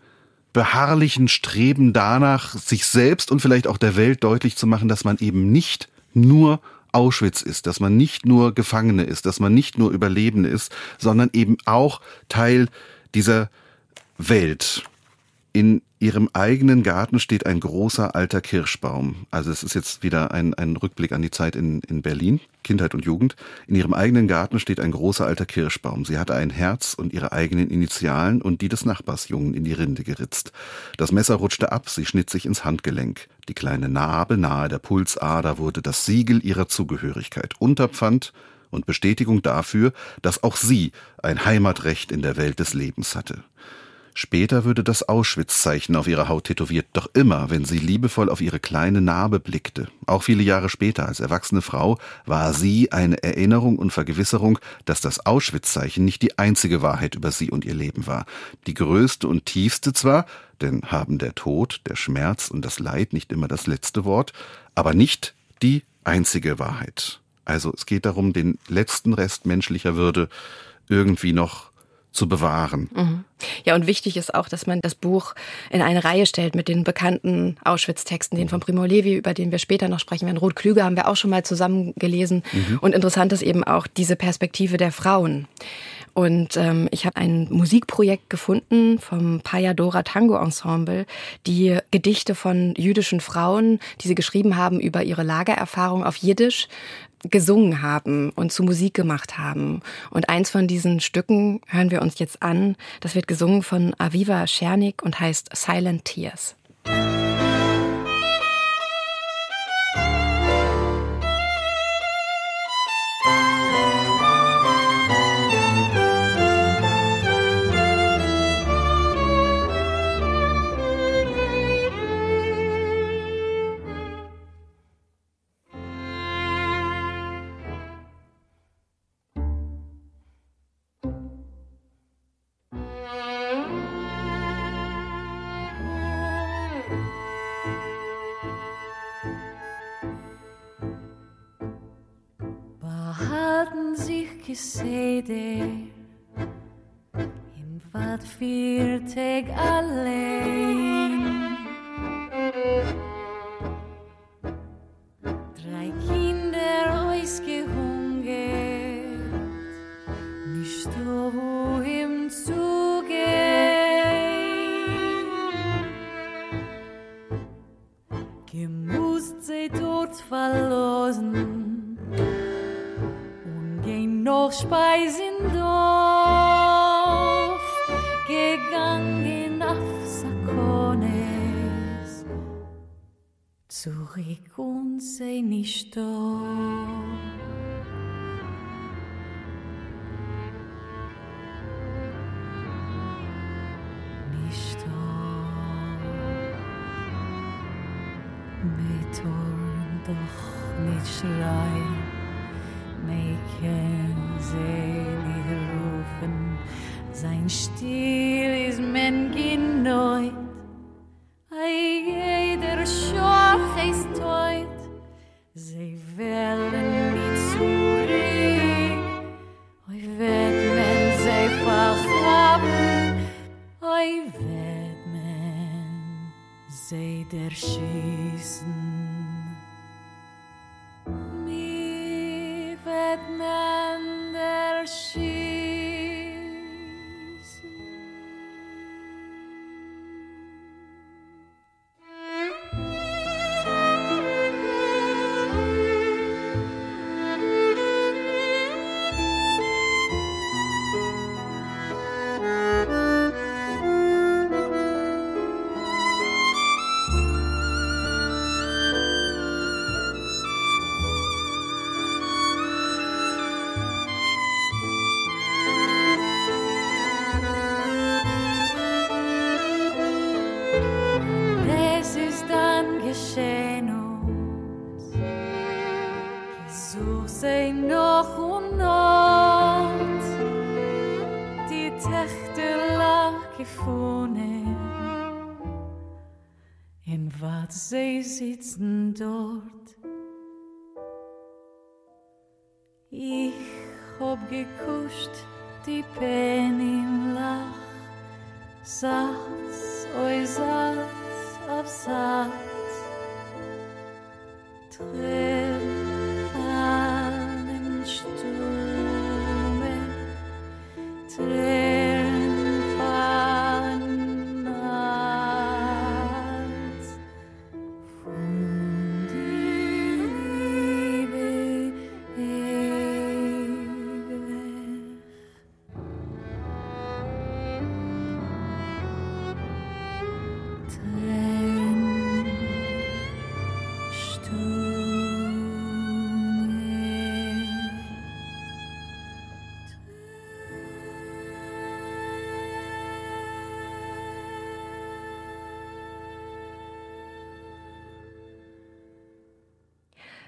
C: beharrlichen Streben danach, sich selbst und vielleicht auch der Welt deutlich zu machen, dass man eben nicht nur Auschwitz ist, dass man nicht nur Gefangene ist, dass man nicht nur Überlebende ist, sondern eben auch Teil dieser Welt. In ihrem eigenen Garten steht ein großer alter Kirschbaum. Also es ist jetzt wieder ein, ein Rückblick an die Zeit in, in Berlin, Kindheit und Jugend. In ihrem eigenen Garten steht ein großer alter Kirschbaum. Sie hatte ein Herz und ihre eigenen Initialen und die des Nachbarsjungen in die Rinde geritzt. Das Messer rutschte ab, sie schnitt sich ins Handgelenk. Die kleine Narbe nahe der Pulsader wurde das Siegel ihrer Zugehörigkeit. Unterpfand und Bestätigung dafür, dass auch sie ein Heimatrecht in der Welt des Lebens hatte. Später würde das Auschwitz-Zeichen auf ihrer Haut tätowiert, doch immer, wenn sie liebevoll auf ihre kleine Narbe blickte, auch viele Jahre später als erwachsene Frau, war sie eine Erinnerung und Vergewisserung, dass das Auschwitz-Zeichen nicht die einzige Wahrheit über sie und ihr Leben war. Die größte und tiefste zwar, denn haben der Tod, der Schmerz und das Leid nicht immer das letzte Wort, aber nicht die einzige Wahrheit. Also es geht darum, den letzten Rest menschlicher Würde irgendwie noch zu bewahren.
B: Mhm. Ja, und wichtig ist auch, dass man das Buch in eine Reihe stellt mit den bekannten Auschwitz-Texten, den von Primo Levi, über den wir später noch sprechen werden. Ruth Klüger haben wir auch schon mal zusammen gelesen. Mhm. Und interessant ist eben auch diese Perspektive der Frauen. Und ähm, ich habe ein Musikprojekt gefunden vom Payadora Tango Ensemble, die Gedichte von jüdischen Frauen, die sie geschrieben haben über ihre Lagererfahrung auf Jiddisch, gesungen haben und zu Musik gemacht haben. Und eins von diesen Stücken hören wir uns jetzt an. Das wird gesungen von Aviva Schernik und heißt Silent Tears.
D: Sede in wat viertag allein sitzen dort. Ich hab gekuscht die Pen im Lach, Satz, oi Satz auf Satz. Tränen Stumme, Tränen to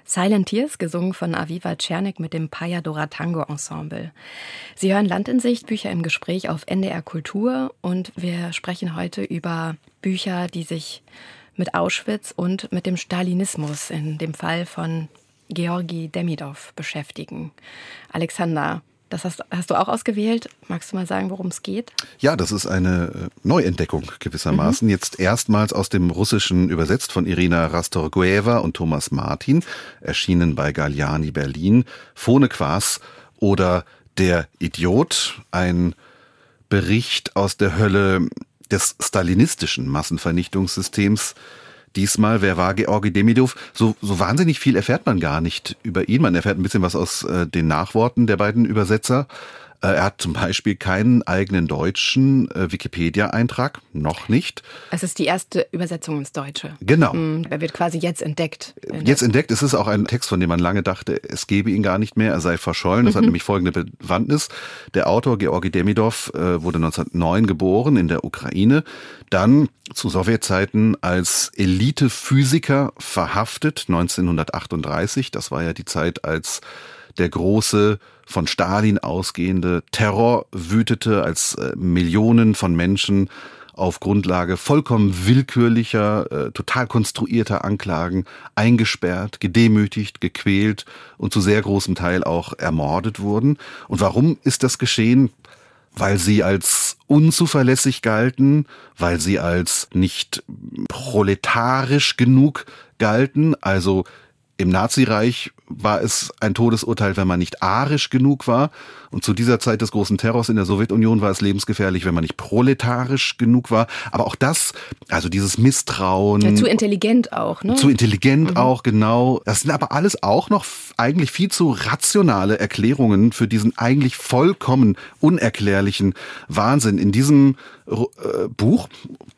B: Silent Tears, gesungen von Aviva Czernik mit dem Payadora Tango Ensemble. Sie hören Land in Sicht, Bücher im Gespräch auf NDR Kultur und wir sprechen heute über Bücher, die sich mit Auschwitz und mit dem Stalinismus in dem Fall von Georgi Demidov beschäftigen. Alexander, das hast, hast, du auch ausgewählt. Magst du mal sagen, worum es geht?
C: Ja, das ist eine äh, Neuentdeckung gewissermaßen. Mhm. Jetzt erstmals aus dem Russischen übersetzt von Irina Rastorgueva und Thomas Martin, erschienen bei Galliani Berlin. Phone Quas oder Der Idiot, ein Bericht aus der Hölle des stalinistischen Massenvernichtungssystems diesmal. Wer war Georgi Demidov? So, so wahnsinnig viel erfährt man gar nicht über ihn. Man erfährt ein bisschen was aus äh, den Nachworten der beiden Übersetzer. Äh, er hat zum Beispiel keinen eigenen deutschen äh, Wikipedia-Eintrag, noch nicht.
B: Es ist die erste Übersetzung ins Deutsche.
C: Genau.
B: Mm, er wird quasi jetzt entdeckt.
C: Jetzt entdeckt. Es ist auch ein Text, von dem man lange dachte, es gebe ihn gar nicht mehr, er sei verschollen. Das mhm. hat nämlich folgende Bewandtnis. Der Autor Georgi Demidov äh, wurde 1909 geboren in der Ukraine, dann zu Sowjetzeiten als Elite-Physiker verhaftet 1938. Das war ja die Zeit, als der große von Stalin ausgehende Terror wütete, als äh, Millionen von Menschen auf Grundlage vollkommen willkürlicher, äh, total konstruierter Anklagen eingesperrt, gedemütigt, gequält und zu sehr großem Teil auch ermordet wurden. Und warum ist das geschehen? Weil sie als unzuverlässig galten, weil sie als nicht proletarisch genug galten, also im Nazireich war es ein Todesurteil, wenn man nicht arisch genug war. Und zu dieser Zeit des großen Terrors in der Sowjetunion war es lebensgefährlich, wenn man nicht proletarisch genug war. Aber auch das, also dieses Misstrauen.
B: Ja, zu intelligent auch, ne?
C: Zu intelligent mhm. auch, genau. Das sind aber alles auch noch eigentlich viel zu rationale Erklärungen für diesen eigentlich vollkommen unerklärlichen Wahnsinn. In diesem äh, Buch,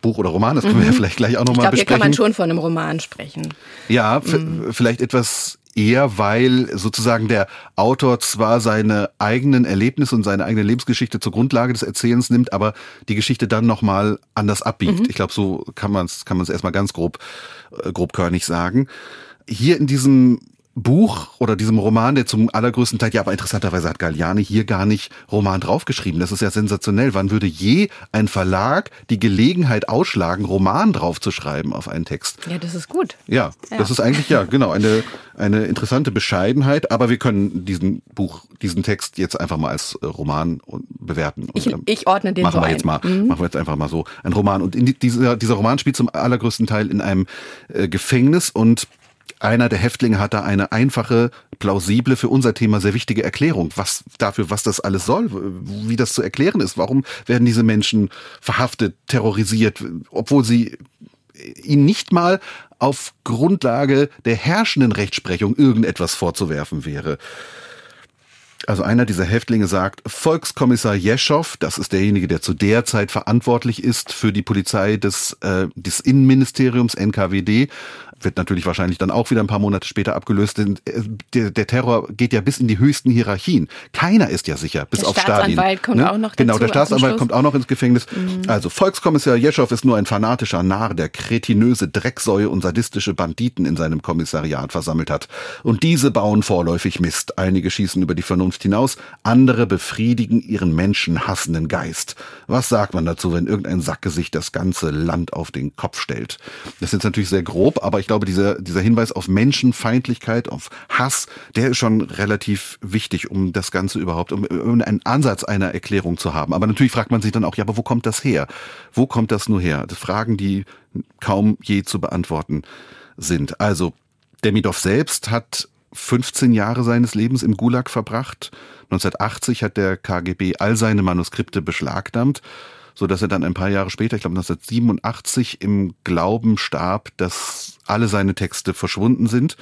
C: Buch oder Roman, das können wir ja mhm. vielleicht gleich auch nochmal besprechen. Hier kann
B: man schon von einem Roman sprechen.
C: Ja, mhm. vielleicht etwas eher, weil sozusagen der Autor zwar seine eigenen Erlebnisse und seine eigene Lebensgeschichte zur Grundlage des Erzählens nimmt, aber die Geschichte dann nochmal anders abbiegt. Mhm. Ich glaube, so kann man es kann man es erstmal ganz grob äh, grobkörnig sagen. Hier in diesem Buch oder diesem Roman, der zum allergrößten Teil, ja, aber interessanterweise hat Galliani hier gar nicht Roman draufgeschrieben. Das ist ja sensationell. Wann würde je ein Verlag die Gelegenheit ausschlagen, Roman draufzuschreiben auf einen Text?
B: Ja, das ist gut.
C: Ja, ja. das ist eigentlich, ja, genau, eine, eine interessante Bescheidenheit. Aber wir können diesen Buch, diesen Text jetzt einfach mal als äh, Roman bewerten.
B: Ich, und, ähm, ich ordne den
C: machen
B: so
C: wir jetzt mal, mhm. machen wir jetzt einfach mal so. Ein Roman. Und in dieser, dieser Roman spielt zum allergrößten Teil in einem äh, Gefängnis und einer der Häftlinge hat da eine einfache, plausible, für unser Thema sehr wichtige Erklärung, was dafür, was das alles soll, wie das zu erklären ist. Warum werden diese Menschen verhaftet, terrorisiert, obwohl sie ihnen nicht mal auf Grundlage der herrschenden Rechtsprechung irgendetwas vorzuwerfen wäre. Also einer dieser Häftlinge sagt, Volkskommissar Jeschow, das ist derjenige, der zu der Zeit verantwortlich ist für die Polizei des, äh, des Innenministeriums NKWD, wird natürlich wahrscheinlich dann auch wieder ein paar Monate später abgelöst. Denn äh, der, der Terror geht ja bis in die höchsten Hierarchien. Keiner ist ja sicher, bis
B: der
C: auf Stalin.
B: Der Staatsanwalt kommt
C: ne?
B: auch noch
C: Genau, der Staatsanwalt kommt auch noch ins Gefängnis. Mhm. Also Volkskommissar Jeschow ist nur ein fanatischer Narr, der kretinöse Drecksäue und sadistische Banditen in seinem Kommissariat versammelt hat. Und diese bauen vorläufig Mist. Einige schießen über die Vernunft hinaus, andere befriedigen ihren menschenhassenden Geist. Was sagt man dazu, wenn irgendein Sackgesicht das ganze Land auf den Kopf stellt? Das ist natürlich sehr grob, aber ich glaube, dieser, dieser Hinweis auf Menschenfeindlichkeit, auf Hass, der ist schon relativ wichtig, um das Ganze überhaupt, um, um einen Ansatz einer Erklärung zu haben. Aber natürlich fragt man sich dann auch, ja, aber wo kommt das her? Wo kommt das nur her? Das Fragen, die kaum je zu beantworten sind. Also, Demidov selbst hat 15 Jahre seines Lebens im Gulag verbracht. 1980 hat der KGB all seine Manuskripte beschlagnahmt so dass er dann ein paar Jahre später, ich glaube 1987, im Glauben starb, dass alle seine Texte verschwunden sind,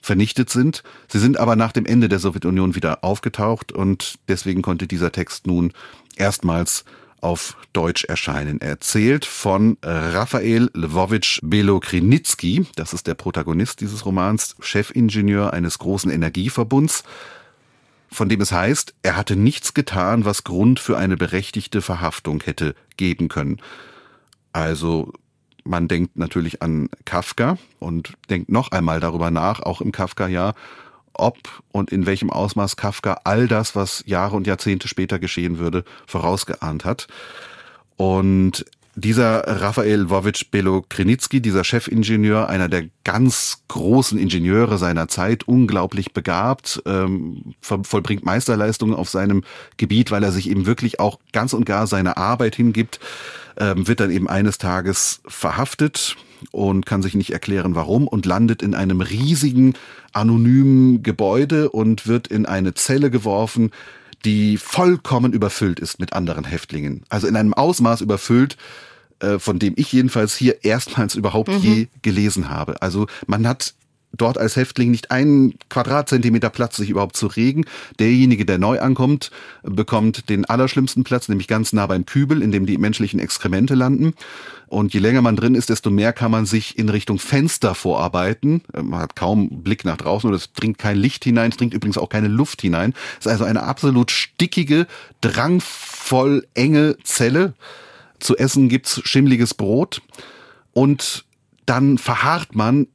C: vernichtet sind. Sie sind aber nach dem Ende der Sowjetunion wieder aufgetaucht und deswegen konnte dieser Text nun erstmals auf Deutsch erscheinen. Er erzählt von Raphael Lvovich Belokrinitsky, das ist der Protagonist dieses Romans, Chefingenieur eines großen Energieverbunds, von dem es heißt, er hatte nichts getan, was Grund für eine berechtigte Verhaftung hätte geben können. Also man denkt natürlich an Kafka und denkt noch einmal darüber nach, auch im Kafka-Jahr, ob und in welchem Ausmaß Kafka all das, was Jahre und Jahrzehnte später geschehen würde, vorausgeahnt hat. Und dieser Rafael Lvovich Belokrinitsky, dieser Chefingenieur, einer der ganz großen Ingenieure seiner Zeit, unglaublich begabt, ähm, vollbringt Meisterleistungen auf seinem Gebiet, weil er sich eben wirklich auch ganz und gar seiner Arbeit hingibt, ähm, wird dann eben eines Tages verhaftet und kann sich nicht erklären, warum und landet in einem riesigen anonymen Gebäude und wird in eine Zelle geworfen, die vollkommen überfüllt ist mit anderen Häftlingen. Also in einem Ausmaß überfüllt, äh, von dem ich jedenfalls hier erstmals überhaupt mhm. je gelesen habe. Also man hat dort als Häftling nicht einen Quadratzentimeter Platz, sich überhaupt zu regen. Derjenige, der neu ankommt, bekommt den allerschlimmsten Platz, nämlich ganz nah beim Kübel, in dem die menschlichen Exkremente landen. Und je länger man drin ist, desto mehr kann man sich in Richtung Fenster vorarbeiten. Man hat kaum Blick nach draußen und es dringt kein Licht hinein, es dringt übrigens auch keine Luft hinein. Es ist also eine absolut stickige, drangvoll enge Zelle. Zu essen gibt's schimmliges Brot und dann verharrt man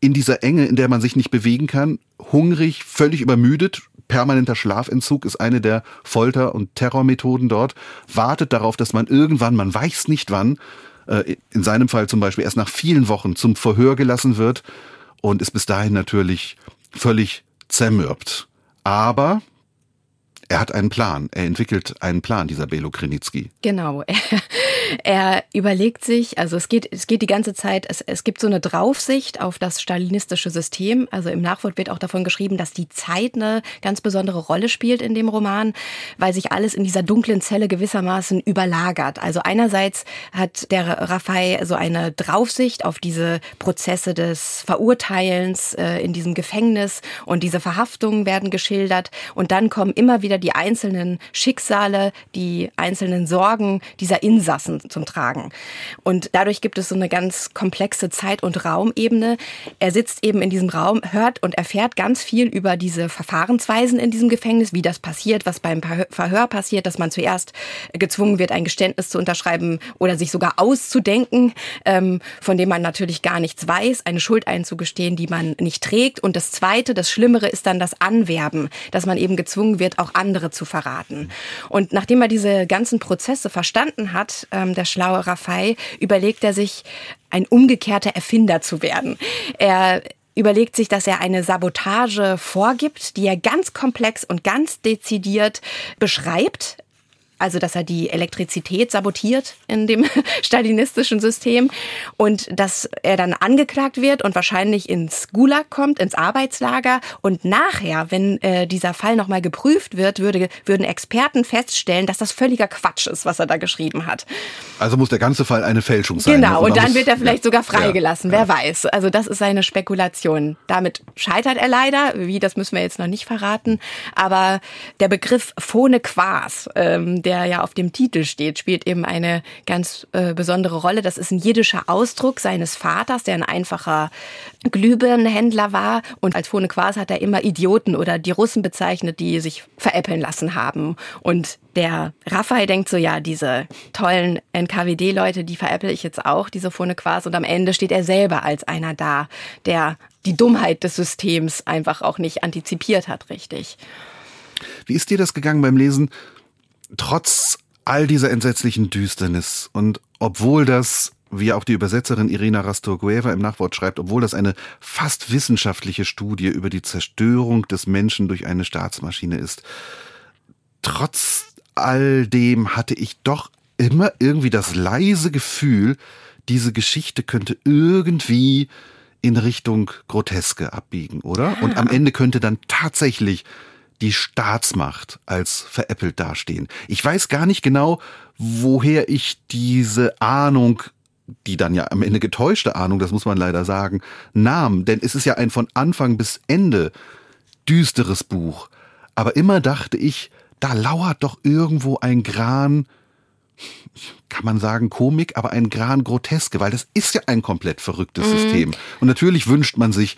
C: in dieser Enge, in der man sich nicht bewegen kann, hungrig, völlig übermüdet, permanenter Schlafentzug ist eine der Folter- und Terrormethoden dort, wartet darauf, dass man irgendwann, man weiß nicht wann, äh, in seinem Fall zum Beispiel erst nach vielen Wochen zum Verhör gelassen wird und ist bis dahin natürlich völlig zermürbt. Aber er hat einen Plan. Er entwickelt einen Plan, dieser Belo Krinitzky.
B: Genau. Er, überlegt sich, also es geht, es geht die ganze Zeit, es, es gibt so eine Draufsicht auf das stalinistische System. Also im Nachwort wird auch davon geschrieben, dass die Zeit eine ganz besondere Rolle spielt in dem Roman, weil sich alles in dieser dunklen Zelle gewissermaßen überlagert. Also einerseits hat der Raffael so eine Draufsicht auf diese Prozesse des Verurteilens äh, in diesem Gefängnis und diese Verhaftungen werden geschildert und dann kommen immer wieder die einzelnen Schicksale, die einzelnen Sorgen dieser Insassen zum Tragen. Und dadurch gibt es so eine ganz komplexe Zeit- und Raumebene. Er sitzt eben in diesem Raum, hört und erfährt ganz viel über diese Verfahrensweisen in diesem Gefängnis, wie das passiert, was beim Verhör passiert, dass man zuerst gezwungen wird, ein Geständnis zu unterschreiben oder sich sogar auszudenken, ähm, von dem man natürlich gar nichts weiß, eine Schuld einzugestehen, die man nicht trägt. Und das Zweite, das Schlimmere ist dann das Anwerben, dass man eben gezwungen wird, auch andere zu verraten. Und nachdem er diese ganzen Prozesse verstanden hat, ähm, der schlaue Raffael, überlegt er sich, ein umgekehrter Erfinder zu werden. Er überlegt sich, dass er eine Sabotage vorgibt, die er ganz komplex und ganz dezidiert beschreibt also dass er die Elektrizität sabotiert in dem stalinistischen System und dass er dann angeklagt wird und wahrscheinlich ins Gulag kommt, ins Arbeitslager und nachher, wenn äh, dieser Fall nochmal geprüft wird, würde, würden Experten feststellen, dass das völliger Quatsch ist, was er da geschrieben hat.
C: Also muss der ganze Fall eine Fälschung sein.
B: Genau, und dann muss, wird er vielleicht ja, sogar freigelassen, ja, wer ja. weiß. Also das ist seine Spekulation. Damit scheitert er leider, wie, das müssen wir jetzt noch nicht verraten, aber der Begriff Phone Quas, ähm, der ja auf dem Titel steht, spielt eben eine ganz äh, besondere Rolle. Das ist ein jiddischer Ausdruck seines Vaters, der ein einfacher Glühbirnenhändler war. Und als Phone Quas hat er immer Idioten oder die Russen bezeichnet, die sich veräppeln lassen haben. Und der Raphael denkt so, ja, diese tollen NKWD-Leute, die veräpple ich jetzt auch, diese Phone Quas. Und am Ende steht er selber als einer da, der die Dummheit des Systems einfach auch nicht antizipiert hat, richtig.
C: Wie ist dir das gegangen beim Lesen? Trotz all dieser entsetzlichen Düsternis und obwohl das wie auch die Übersetzerin Irina Rastorgueva im Nachwort schreibt, obwohl das eine fast wissenschaftliche Studie über die Zerstörung des Menschen durch eine Staatsmaschine ist. Trotz all dem hatte ich doch immer irgendwie das leise Gefühl, diese Geschichte könnte irgendwie in Richtung Groteske abbiegen, oder? Und am Ende könnte dann tatsächlich die Staatsmacht als veräppelt dastehen. Ich weiß gar nicht genau, woher ich diese Ahnung die dann ja am Ende getäuschte Ahnung, das muss man leider sagen, nahm. Denn es ist ja ein von Anfang bis Ende düsteres Buch. Aber immer dachte ich, da lauert doch irgendwo ein Gran, kann man sagen Komik, aber ein Gran Groteske, weil das ist ja ein komplett verrücktes mhm. System. Und natürlich wünscht man sich,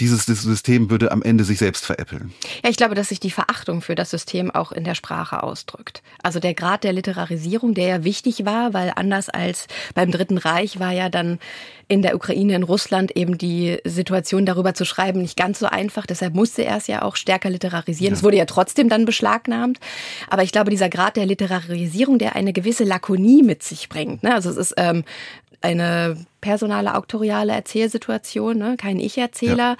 C: dieses System würde am Ende sich selbst veräppeln.
B: Ja, ich glaube, dass sich die Verachtung für das System auch in der Sprache ausdrückt. Also der Grad der Literarisierung, der ja wichtig war, weil anders als beim Dritten Reich war ja dann in der Ukraine, in Russland eben die Situation darüber zu schreiben nicht ganz so einfach. Deshalb musste er es ja auch stärker literarisieren. Ja. Es wurde ja trotzdem dann beschlagnahmt. Aber ich glaube, dieser Grad der Literarisierung, der eine gewisse Lakonie mit sich bringt. Ne? Also es ist ähm, eine personale, auktoriale Erzählsituation, ne? kein Ich-Erzähler. Ja.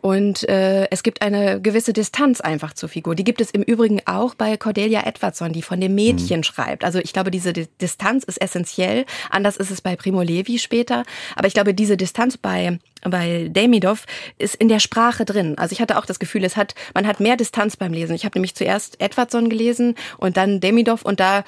B: Und äh, es gibt eine gewisse Distanz einfach zur Figur. Die gibt es im Übrigen auch bei Cordelia Edwardson, die von dem Mädchen mhm. schreibt. Also ich glaube, diese Distanz ist essentiell. Anders ist es bei Primo Levi später. Aber ich glaube, diese Distanz bei bei Demidov ist in der Sprache drin. Also ich hatte auch das Gefühl, es hat, man hat mehr Distanz beim Lesen. Ich habe nämlich zuerst Edwardson gelesen und dann Demidov und da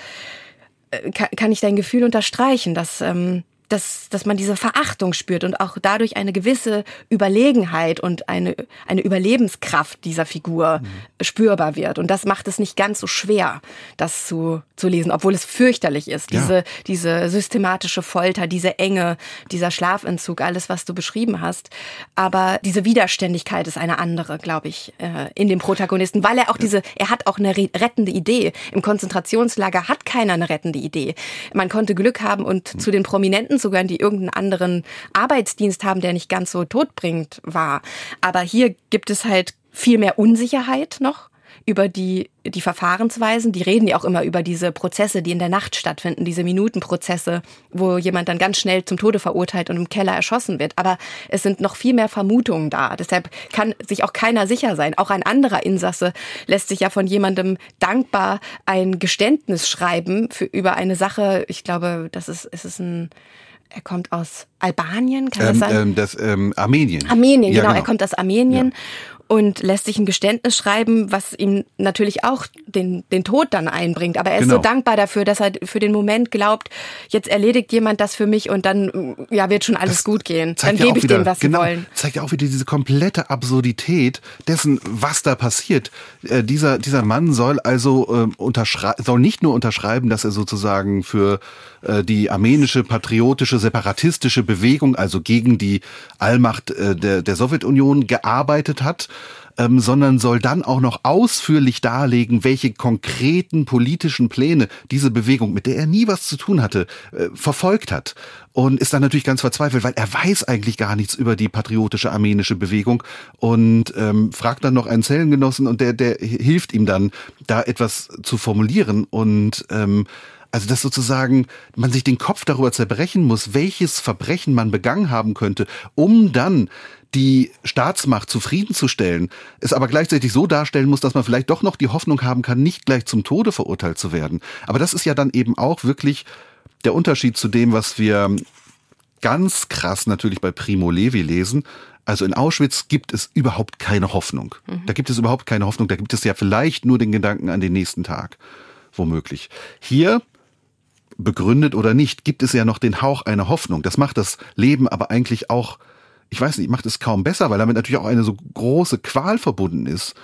B: äh, kann ich dein Gefühl unterstreichen, dass ähm, dass, dass man diese Verachtung spürt und auch dadurch eine gewisse Überlegenheit und eine, eine Überlebenskraft dieser Figur mhm. spürbar wird. Und das macht es nicht ganz so schwer, das zu, zu lesen, obwohl es fürchterlich ist. Ja. Diese, diese systematische Folter, diese Enge, dieser Schlafentzug, alles, was du beschrieben hast. Aber diese Widerständigkeit ist eine andere, glaube ich, äh, in dem Protagonisten, weil er auch diese, er hat auch eine rettende Idee. Im Konzentrationslager hat keiner eine rettende Idee. Man konnte Glück haben und mhm. zu den Prominenten zu gehören, die irgendeinen anderen Arbeitsdienst haben, der nicht ganz so todbringend war. Aber hier gibt es halt viel mehr Unsicherheit noch über die, die Verfahrensweisen. Die reden ja auch immer über diese Prozesse, die in der Nacht stattfinden, diese Minutenprozesse, wo jemand dann ganz schnell zum Tode verurteilt und im Keller erschossen wird. Aber es sind noch viel mehr Vermutungen da. Deshalb kann sich auch keiner sicher sein. Auch ein anderer Insasse lässt sich ja von jemandem dankbar ein Geständnis schreiben für, über eine Sache. Ich glaube, das ist, es ist ein, er kommt aus Albanien, kann
C: ähm,
B: das sein?
C: Ähm, das ähm, Armenien.
B: Armenien, ja, genau, Er kommt aus Armenien. Ja und lässt sich ein Geständnis schreiben, was ihm natürlich auch den, den Tod dann einbringt. Aber er ist genau. so dankbar dafür, dass er für den Moment glaubt, jetzt erledigt jemand das für mich und dann ja wird schon alles das gut gehen. Dann ja gebe ich wieder, dem, was genau, sie wollen.
C: Zeigt ja auch wieder diese komplette Absurdität dessen, was da passiert. Äh, dieser, dieser Mann soll also äh, unterschreiben, soll nicht nur unterschreiben, dass er sozusagen für äh, die armenische patriotische separatistische Bewegung, also gegen die Allmacht äh, der, der Sowjetunion gearbeitet hat, ähm, sondern soll dann auch noch ausführlich darlegen, welche konkreten politischen Pläne diese Bewegung, mit der er nie was zu tun hatte, äh, verfolgt hat. Und ist dann natürlich ganz verzweifelt, weil er weiß eigentlich gar nichts über die patriotische armenische Bewegung und ähm, fragt dann noch einen Zellengenossen und der, der hilft ihm dann, da etwas zu formulieren und ähm, also dass sozusagen man sich den Kopf darüber zerbrechen muss, welches Verbrechen man begangen haben könnte, um dann die Staatsmacht zufriedenzustellen, es aber gleichzeitig so darstellen muss, dass man vielleicht doch noch die Hoffnung haben kann, nicht gleich zum Tode verurteilt zu werden. Aber das ist ja dann eben auch wirklich der Unterschied zu dem, was wir ganz krass natürlich bei Primo Levi lesen. Also in Auschwitz gibt es überhaupt keine Hoffnung. Mhm. Da gibt es überhaupt keine Hoffnung. Da gibt es ja vielleicht nur den Gedanken an den nächsten Tag. Womöglich. Hier begründet oder nicht, gibt es ja noch den Hauch einer Hoffnung. Das macht das Leben aber eigentlich auch, ich weiß nicht, macht es kaum besser, weil damit natürlich auch eine so große Qual verbunden ist.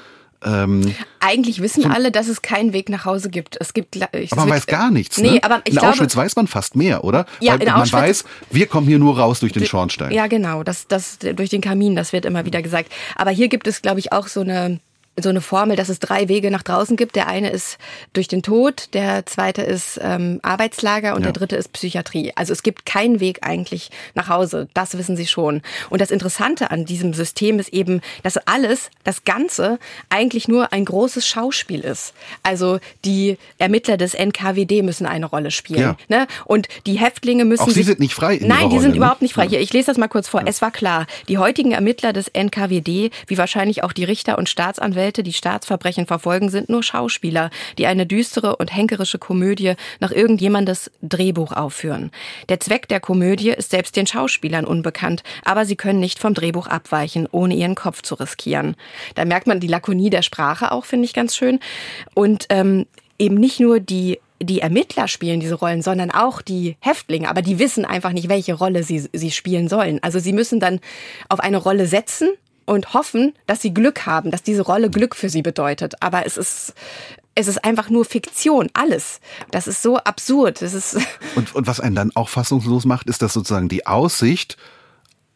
B: Ähm, Eigentlich wissen alle, dass es keinen Weg nach Hause gibt. Es gibt,
C: ich, aber man weiß gar nichts. Nee, ne? aber ich in glaube, Auschwitz weiß man fast mehr, oder? Ja, Weil in man Auschwitz, weiß, wir kommen hier nur raus durch den Schornstein.
B: Ja, genau, das, das durch den Kamin, das wird immer wieder gesagt. Aber hier gibt es, glaube ich, auch so eine so eine Formel, dass es drei Wege nach draußen gibt. Der eine ist durch den Tod, der zweite ist ähm, Arbeitslager und ja. der dritte ist Psychiatrie. Also es gibt keinen Weg eigentlich nach Hause. Das wissen Sie schon. Und das Interessante an diesem System ist eben, dass alles, das Ganze eigentlich nur ein großes Schauspiel ist. Also die Ermittler des NKWD müssen eine Rolle spielen. Ja. Ne? Und die Häftlinge müssen. Auch
C: Sie sind nicht frei. In
B: Nein, die
C: Rolle,
B: sind ne? überhaupt nicht frei. Hier, ich lese das mal kurz vor. Es war klar, die heutigen Ermittler des NKWD, wie wahrscheinlich auch die Richter und Staatsanwälte, Anwälte, die Staatsverbrechen verfolgen, sind nur Schauspieler, die eine düstere und henkerische Komödie nach irgendjemandes Drehbuch aufführen. Der Zweck der Komödie ist selbst den Schauspielern unbekannt, aber sie können nicht vom Drehbuch abweichen, ohne ihren Kopf zu riskieren. Da merkt man die Lakonie der Sprache auch, finde ich ganz schön. Und ähm, eben nicht nur die die Ermittler spielen diese Rollen, sondern auch die Häftlinge. Aber die wissen einfach nicht, welche Rolle sie, sie spielen sollen. Also sie müssen dann auf eine Rolle setzen und hoffen, dass sie Glück haben, dass diese Rolle Glück für sie bedeutet. Aber es ist es ist einfach nur Fiktion, alles. Das ist so absurd. Das ist
C: und, und was einen dann auch fassungslos macht, ist, dass sozusagen die Aussicht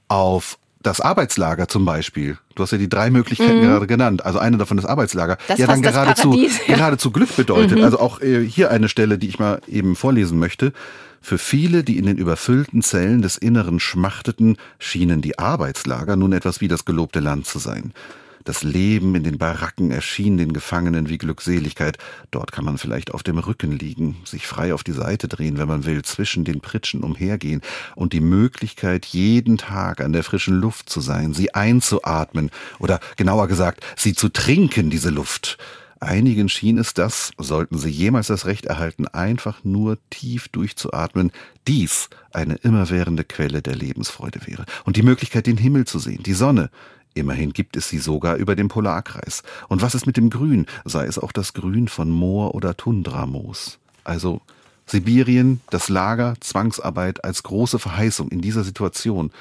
C: auf das Arbeitslager zum Beispiel, du hast ja die drei Möglichkeiten gerade genannt, also eine davon das Arbeitslager,
B: Mhm. Das
C: ja dann geradezu,
B: Paradies, ja. Mhm.
C: geradezu Glück bedeutet. Also auch äh, hier eine Stelle, die ich mal eben vorlesen möchte. Für viele, die in den überfüllten Zellen des Inneren schmachteten, schienen die Arbeitslager nun etwas wie das gelobte Land zu sein. Das Leben in den Baracken erschien den Gefangenen wie Glückseligkeit. Dort kann man vielleicht auf dem Rücken liegen, sich frei auf die Seite drehen, wenn man will, zwischen den Pritschen umhergehen und die Möglichkeit, jeden Tag an der frischen Luft zu sein, sie einzuatmen oder genauer gesagt, sie zu trinken, diese Luft. Einigen schien es das, sollten sie jemals das Recht erhalten, einfach nur tief durchzuatmen, dies eine immerwährende Quelle der Lebensfreude wäre. Und die Möglichkeit, den Himmel zu sehen, die Sonne, Immerhin gibt es sie sogar über dem Polarkreis. Und was ist mit dem Grün, sei es auch das Grün von Moor oder Tundramoos? Also Sibirien, das Lager, Zwangsarbeit als große Verheißung in dieser Situation,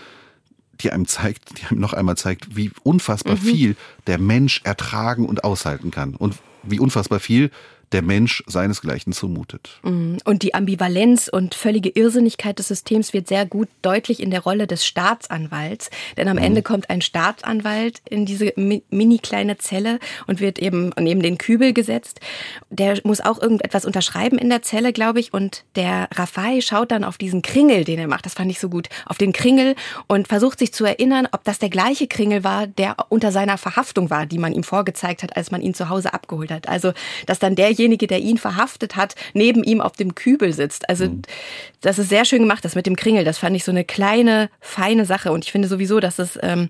C: die einem zeigt, die einem noch einmal zeigt, wie unfassbar viel der Mensch ertragen und aushalten kann und wie unfassbar viel der Mensch seinesgleichen zumutet.
B: Und die Ambivalenz und völlige Irrsinnigkeit des Systems wird sehr gut deutlich in der Rolle des Staatsanwalts. Denn am Ende kommt ein Staatsanwalt in diese mi- mini kleine Zelle und wird eben neben den Kübel gesetzt. Der muss auch irgendetwas unterschreiben in der Zelle, glaube ich. Und der Rafai schaut dann auf diesen Kringel, den er macht. Das fand ich so gut. Auf den Kringel und versucht sich zu erinnern, ob das der gleiche Kringel war, der unter seiner Verhaftung war, die man ihm vorgezeigt hat, als man ihn zu Hause abgeholt hat. Also, dass dann derjenige, der ihn verhaftet hat, neben ihm auf dem Kübel sitzt. Also, das ist sehr schön gemacht, das mit dem Kringel. Das fand ich so eine kleine, feine Sache. Und ich finde sowieso, dass es, ähm,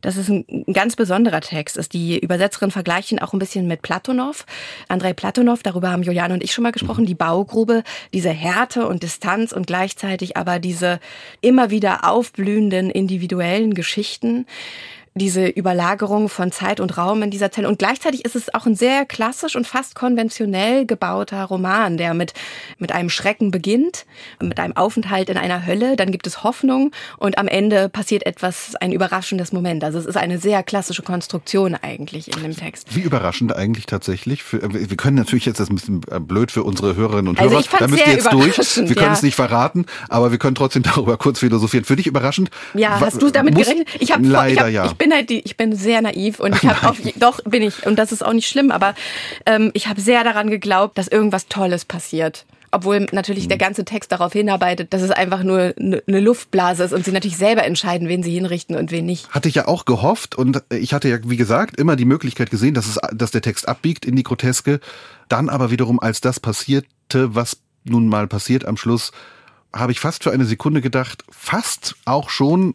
B: dass es ein ganz besonderer Text ist. Die Übersetzerin vergleichen auch ein bisschen mit Platonow. Andrei Platonow, darüber haben Juliane und ich schon mal gesprochen, die Baugrube, diese Härte und Distanz und gleichzeitig aber diese immer wieder aufblühenden individuellen Geschichten diese Überlagerung von Zeit und Raum in dieser Zelle. Und gleichzeitig ist es auch ein sehr klassisch und fast konventionell gebauter Roman, der mit, mit einem Schrecken beginnt, mit einem Aufenthalt in einer Hölle, dann gibt es Hoffnung und am Ende passiert etwas, ein überraschendes Moment. Also es ist eine sehr klassische Konstruktion eigentlich in dem Text.
C: Wie überraschend eigentlich tatsächlich. Für, äh, wir können natürlich jetzt, das ist ein bisschen äh, blöd für unsere Hörerinnen und
B: Also
C: Hörer,
B: ich fand's
C: da müsst ihr jetzt durch. Wir können
B: ja.
C: es nicht verraten, aber wir können trotzdem darüber kurz philosophieren. Für dich überraschend?
B: Ja, hast du damit gerechnet? Ich habe
C: Leider
B: ich, hab,
C: ja.
B: ich bin halt die, ich bin sehr naiv und ich habe auf doch bin ich und das ist auch nicht schlimm, aber ähm, ich habe sehr daran geglaubt, dass irgendwas Tolles passiert. Obwohl natürlich der ganze Text darauf hinarbeitet, dass es einfach nur eine eine Luftblase ist und sie natürlich selber entscheiden, wen sie hinrichten und wen nicht.
C: Hatte ich ja auch gehofft und ich hatte ja, wie gesagt, immer die Möglichkeit gesehen, dass, es, dass der Text abbiegt in die Groteske. Dann aber wiederum, als das passierte, was nun mal passiert am Schluss, habe ich fast für eine Sekunde gedacht, fast auch schon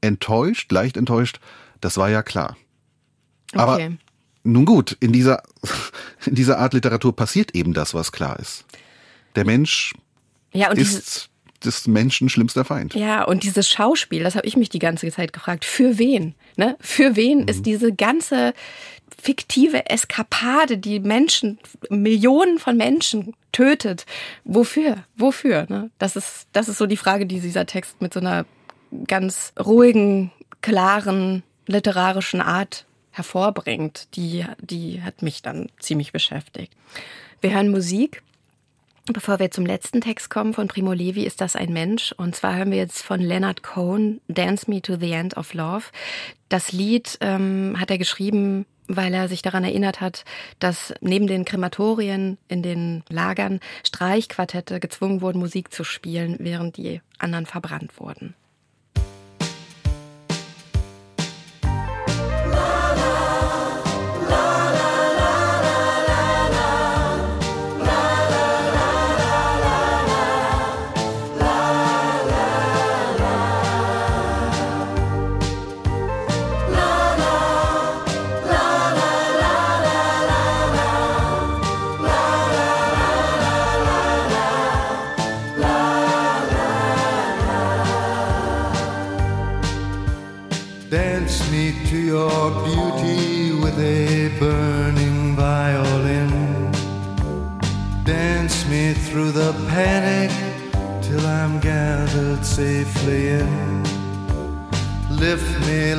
C: enttäuscht, leicht enttäuscht, das war ja klar. Aber
B: Okay.
C: nun gut, in dieser, in dieser Art Literatur passiert eben das, was klar ist. Der Mensch
B: Ja, und
C: ist des Menschen schlimmster Feind.
B: Ja, und dieses Schauspiel, das habe ich mich die ganze Zeit gefragt. Für wen? Ne? Für wen
C: Mhm.
B: ist diese ganze fiktive Eskapade, die Menschen, Millionen von Menschen tötet? Wofür? Wofür? Ne? Das, ist, das ist so die Frage, die dieser Text mit so einer ganz ruhigen, klaren, literarischen Art hervorbringt. Die, die hat mich dann ziemlich beschäftigt. Wir hören Musik. Bevor wir zum letzten Text kommen von Primo Levi, ist das ein Mensch. Und zwar hören wir jetzt von Leonard Cohen Dance Me to the End of Love. Das Lied ähm, hat er geschrieben, weil er sich daran erinnert hat, dass neben den Krematorien in den Lagern Streichquartette gezwungen wurden, Musik zu spielen, während die anderen verbrannt wurden.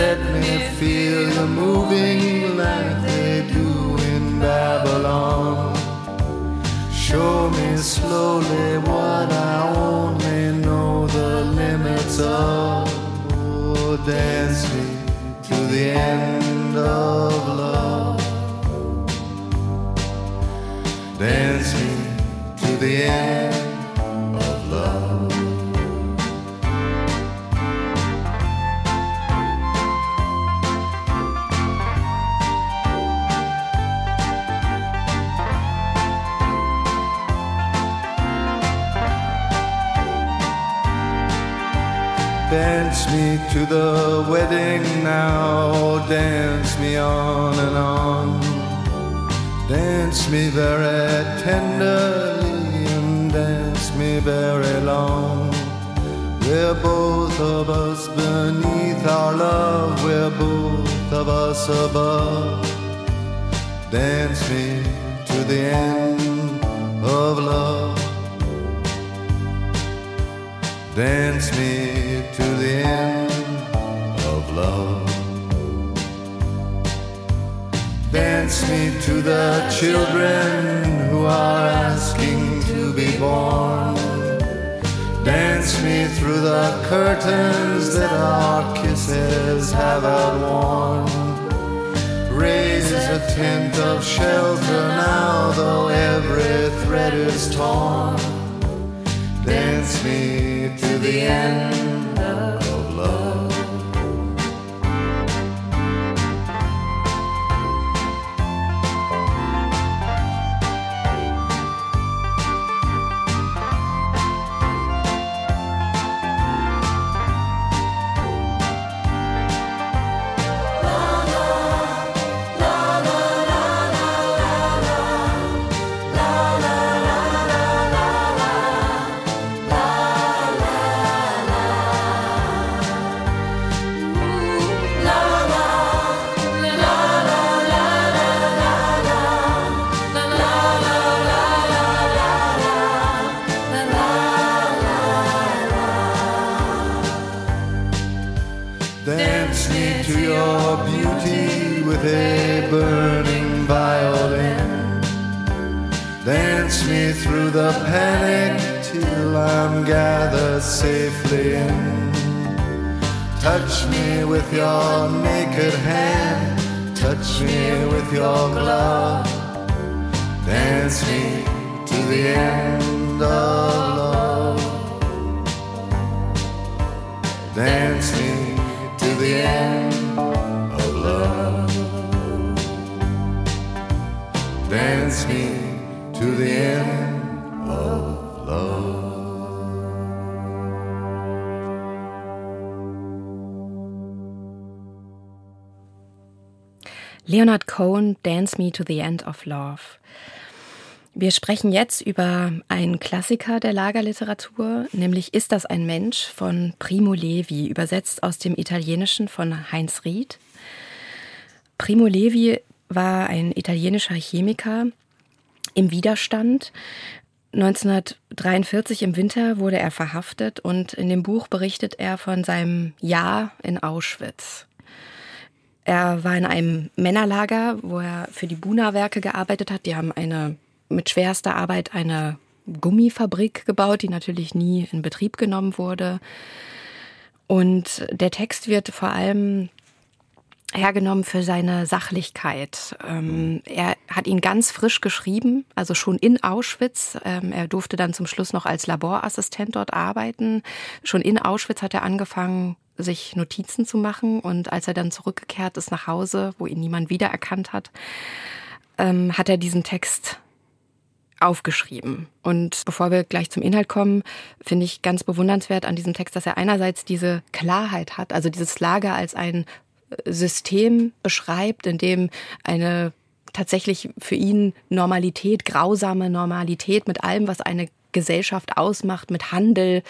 E: Let me feel you moving like they do in Babylon. Show me slowly what I curtains that our kisses have outworn. Raise a tent of shelter now, though every thread is torn. Dance me to the end Dance me to your beauty with a burning violin. Dance me through the panic till I'm gathered safely in. Touch me with your naked hand, touch me with your glove. Dance me to the end of love. Dance me the end of love. Dance me to the end of love.
B: Leonard Cohen, Dance Me to the End of Love. Wir sprechen jetzt über einen Klassiker der Lagerliteratur, nämlich Ist das ein Mensch von Primo Levi, übersetzt aus dem Italienischen von Heinz Ried. Primo Levi war ein italienischer Chemiker im Widerstand. 1943 im Winter wurde er verhaftet und in dem Buch berichtet er von seinem Jahr in Auschwitz. Er war in einem Männerlager, wo er für die Buna-Werke gearbeitet hat. Die haben eine mit schwerster Arbeit eine Gummifabrik gebaut, die natürlich nie in Betrieb genommen wurde. Und der Text wird vor allem hergenommen für seine Sachlichkeit. Ähm, er hat ihn ganz frisch geschrieben, also schon in Auschwitz. Ähm, er durfte dann zum Schluss noch als Laborassistent dort arbeiten. Schon in Auschwitz hat er angefangen, sich Notizen zu machen. Und als er dann zurückgekehrt ist nach Hause, wo ihn niemand wiedererkannt hat, ähm, hat er diesen Text aufgeschrieben. Und bevor wir gleich zum Inhalt kommen, finde ich ganz bewundernswert an diesem Text, dass er einerseits diese Klarheit hat, also dieses Lager als ein System beschreibt, in dem eine tatsächlich für ihn Normalität, grausame Normalität mit allem, was eine Gesellschaft ausmacht mit Handel,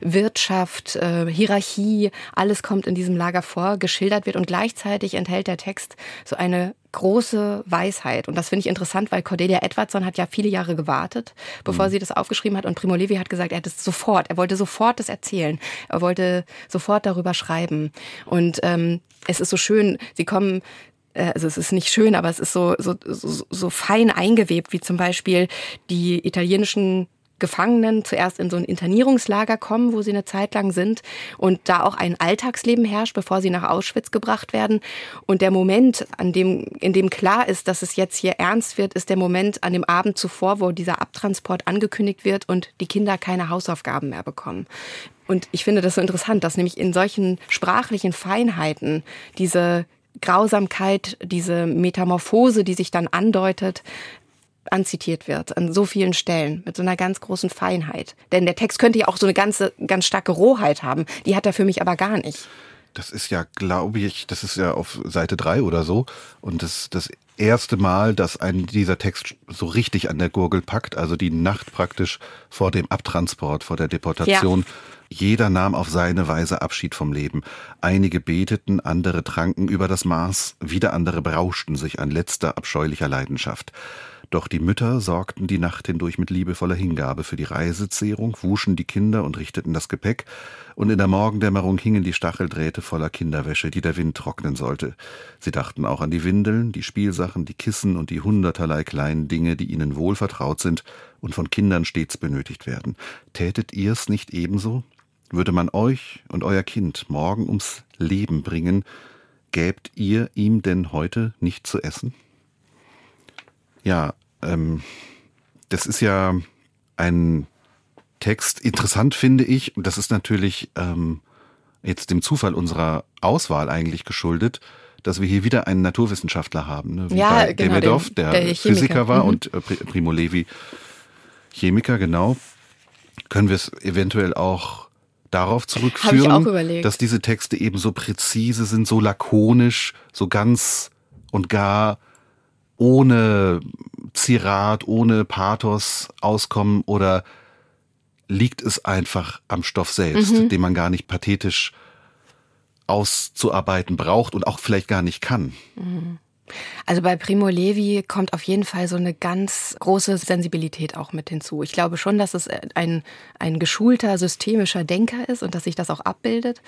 B: Wirtschaft, äh, Hierarchie, alles kommt in diesem Lager vor, geschildert wird und gleichzeitig enthält der Text so eine große Weisheit. Und das finde ich interessant, weil Cordelia Edwardson hat ja viele Jahre gewartet, bevor mhm. sie das aufgeschrieben hat. Und Primo Levi hat gesagt, er hat es sofort, er wollte sofort das erzählen. Er wollte sofort darüber schreiben. Und ähm, es ist so schön, sie kommen äh, also es ist nicht schön, aber es ist so, so, so, so fein eingewebt, wie zum Beispiel die italienischen Gefangenen zuerst in so ein Internierungslager kommen, wo sie eine Zeit lang sind und da auch ein Alltagsleben herrscht, bevor sie nach Auschwitz gebracht werden. Und der Moment, an dem, in dem klar ist, dass es jetzt hier ernst wird, ist der Moment an dem Abend zuvor, wo dieser Abtransport angekündigt wird und die Kinder keine Hausaufgaben mehr bekommen. Und ich finde das so interessant, dass nämlich in solchen sprachlichen Feinheiten diese Grausamkeit, diese Metamorphose, die sich dann andeutet, anzitiert wird an so vielen Stellen mit so einer ganz großen Feinheit. Denn der Text könnte ja auch so eine ganze, ganz starke Rohheit haben. Die hat er für mich aber gar nicht.
C: Das ist ja, glaube ich, das ist ja auf Seite drei oder so. Und das, das erste Mal, dass ein dieser Text so richtig an der Gurgel packt, also die Nacht praktisch vor dem Abtransport, vor der Deportation. Ja. Jeder nahm auf seine Weise Abschied vom Leben. Einige beteten, andere tranken über das Maß, wieder andere berauschten sich an letzter abscheulicher Leidenschaft. Doch die Mütter sorgten die Nacht hindurch mit liebevoller Hingabe für die Reisezehrung, wuschen die Kinder und richteten das Gepäck, und in der Morgendämmerung hingen die Stacheldrähte voller Kinderwäsche, die der Wind trocknen sollte. Sie dachten auch an die Windeln, die Spielsachen, die Kissen und die hunderterlei kleinen Dinge, die ihnen wohl vertraut sind und von Kindern stets benötigt werden. Tätet ihr's nicht ebenso? Würde man euch und euer Kind morgen ums Leben bringen, gäbt ihr ihm denn heute nicht zu essen? Ja, ähm, das ist ja ein Text. Interessant finde ich, und das ist natürlich ähm, jetzt dem Zufall unserer Auswahl eigentlich geschuldet, dass wir hier wieder einen Naturwissenschaftler haben, ne? wie
B: ja,
C: bei
B: genau,
C: Demedov, der, der Physiker war mhm. und äh, Primo Levi Chemiker, genau. Können wir es eventuell auch darauf zurückführen, dass diese Texte eben so präzise sind, so lakonisch, so ganz und gar ohne Zirat, ohne Pathos auskommen oder liegt es einfach am Stoff selbst, mhm. den man gar nicht pathetisch auszuarbeiten braucht und auch vielleicht gar nicht kann?
B: Mhm. Also bei Primo Levi kommt auf jeden Fall so eine ganz große Sensibilität auch mit hinzu. Ich glaube schon, dass es ein, ein geschulter, systemischer Denker ist und dass sich das auch abbildet.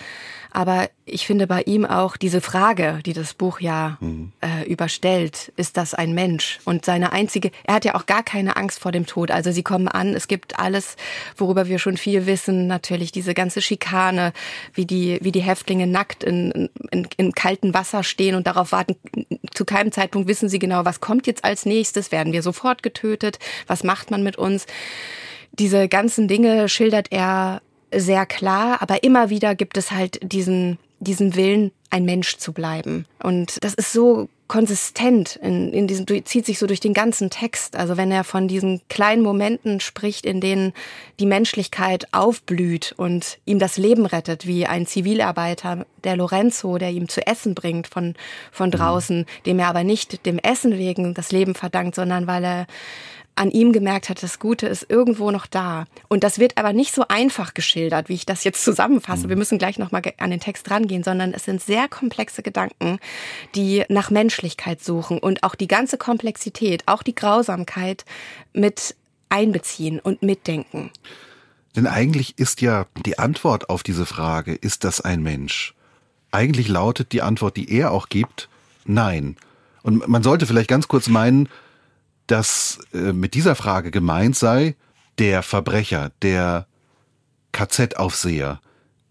B: Aber ich finde bei ihm auch diese Frage, die das Buch ja mhm. äh, überstellt, ist das ein Mensch? Und seine einzige, er hat ja auch gar keine Angst vor dem Tod. Also sie kommen an, es gibt alles, worüber wir schon viel wissen, natürlich diese ganze Schikane, wie die, wie die Häftlinge nackt in, in, in kaltem Wasser stehen und darauf warten, zu keinem Zeitpunkt wissen sie genau, was kommt jetzt als nächstes, werden wir sofort getötet, was macht man mit uns. Diese ganzen Dinge schildert er sehr klar, aber immer wieder gibt es halt diesen, diesen Willen, ein Mensch zu bleiben. Und das ist so konsistent in, in diesem, zieht sich so durch den ganzen Text. Also wenn er von diesen kleinen Momenten spricht, in denen die Menschlichkeit aufblüht und ihm das Leben rettet, wie ein Zivilarbeiter, der Lorenzo, der ihm zu essen bringt von, von mhm. draußen, dem er aber nicht dem Essen wegen das Leben verdankt, sondern weil er an ihm gemerkt hat, das Gute ist irgendwo noch da. Und das wird aber nicht so einfach geschildert, wie ich das jetzt zusammenfasse. Wir müssen gleich nochmal an den Text rangehen, sondern es sind sehr komplexe Gedanken, die nach Menschlichkeit suchen und auch die ganze Komplexität, auch die Grausamkeit mit einbeziehen und mitdenken.
C: Denn eigentlich ist ja die Antwort auf diese Frage, ist das ein Mensch? Eigentlich lautet die Antwort, die er auch gibt, nein. Und man sollte vielleicht ganz kurz meinen, dass äh, mit dieser Frage gemeint sei, der Verbrecher, der KZ-Aufseher,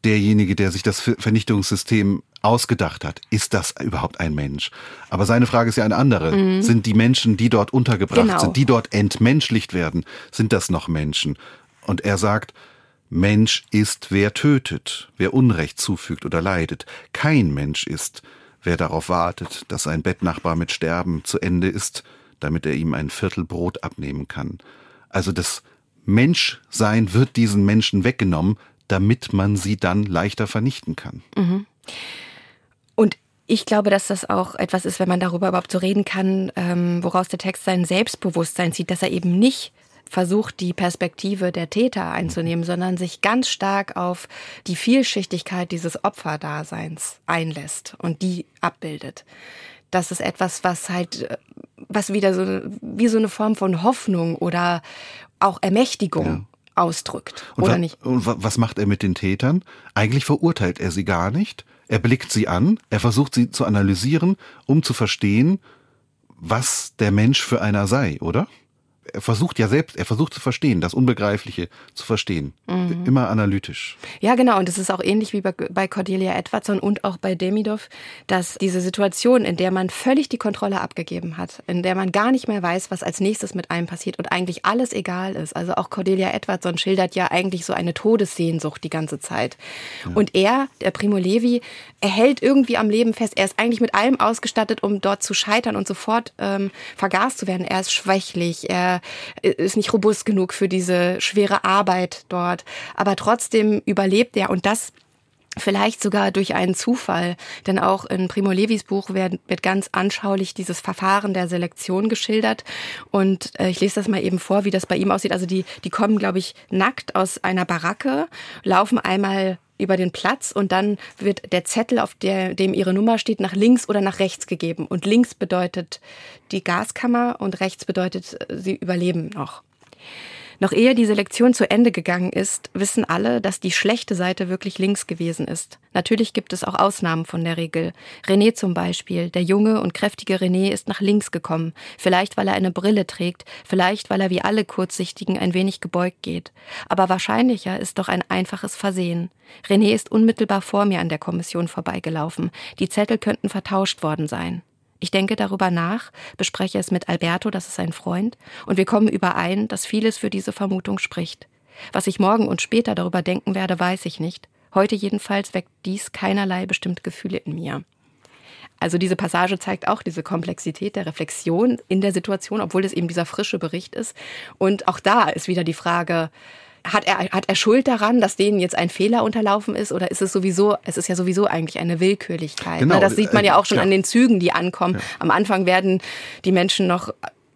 C: derjenige, der sich das Vernichtungssystem ausgedacht hat, ist das überhaupt ein Mensch? Aber seine Frage ist ja eine andere. Mhm. Sind die Menschen, die dort untergebracht genau. sind, die dort entmenschlicht werden, sind das noch Menschen? Und er sagt, Mensch ist, wer tötet, wer Unrecht zufügt oder leidet. Kein Mensch ist, wer darauf wartet, dass ein Bettnachbar mit Sterben zu Ende ist, damit er ihm ein Viertel Brot abnehmen kann. Also das Menschsein wird diesen Menschen weggenommen, damit man sie dann leichter vernichten kann.
B: Mhm. Und ich glaube, dass das auch etwas ist, wenn man darüber überhaupt so reden kann, ähm, woraus der Text sein Selbstbewusstsein zieht, dass er eben nicht versucht, die Perspektive der Täter einzunehmen, sondern sich ganz stark auf die Vielschichtigkeit dieses Opferdaseins einlässt und die abbildet. Das ist etwas, was halt, äh, was wieder so, wie so eine Form von Hoffnung oder auch Ermächtigung ja. ausdrückt,
C: und
B: oder nicht?
C: Und was macht er mit den Tätern? Eigentlich verurteilt er sie gar nicht. Er blickt sie an, er versucht sie zu analysieren, um zu verstehen, was der Mensch für einer sei, oder? Er versucht ja selbst, er versucht zu verstehen, das Unbegreifliche zu verstehen. Mhm. Immer analytisch.
B: Ja, genau. Und es ist auch ähnlich wie bei, bei Cordelia Edwardson und auch bei Demidov, dass diese Situation, in der man völlig die Kontrolle abgegeben hat, in der man gar nicht mehr weiß, was als nächstes mit einem passiert und eigentlich alles egal ist. Also auch Cordelia Edwardson schildert ja eigentlich so eine Todessehnsucht die ganze Zeit. Ja. Und er, der Primo Levi, er hält irgendwie am Leben fest. Er ist eigentlich mit allem ausgestattet, um dort zu scheitern und sofort ähm, vergast zu werden. Er ist schwächlich, er ist nicht robust genug für diese schwere Arbeit dort. Aber trotzdem überlebt er und das Vielleicht sogar durch einen Zufall, denn auch in Primo Levis Buch wird, wird ganz anschaulich dieses Verfahren der Selektion geschildert. Und äh, ich lese das mal eben vor, wie das bei ihm aussieht. Also die, die kommen, glaube ich, nackt aus einer Baracke, laufen einmal über den Platz und dann wird der Zettel, auf der, dem ihre Nummer steht, nach links oder nach rechts gegeben. Und links bedeutet die Gaskammer und rechts bedeutet, sie überleben noch. Noch ehe die Selektion zu Ende gegangen ist, wissen alle, dass die schlechte Seite wirklich links gewesen ist. Natürlich gibt es auch Ausnahmen von der Regel. René zum Beispiel, der junge und kräftige René ist nach links gekommen. Vielleicht, weil er eine Brille trägt, vielleicht, weil er wie alle Kurzsichtigen ein wenig gebeugt geht. Aber wahrscheinlicher ist doch ein einfaches Versehen. René ist unmittelbar vor mir an der Kommission vorbeigelaufen. Die Zettel könnten vertauscht worden sein. Ich denke darüber nach, bespreche es mit Alberto, das ist sein Freund, und wir kommen überein, dass vieles für diese Vermutung spricht. Was ich morgen und später darüber denken werde, weiß ich nicht. Heute jedenfalls weckt dies keinerlei bestimmte Gefühle in mir. Also diese Passage zeigt auch diese Komplexität der Reflexion in der Situation, obwohl es eben dieser frische Bericht ist. Und auch da ist wieder die Frage, hat er, hat er Schuld daran, dass denen jetzt ein Fehler unterlaufen ist? Oder ist es sowieso, es ist ja sowieso eigentlich eine Willkürlichkeit. Genau. Das sieht man ja auch schon ja. an den Zügen, die ankommen. Ja. Am Anfang werden die Menschen noch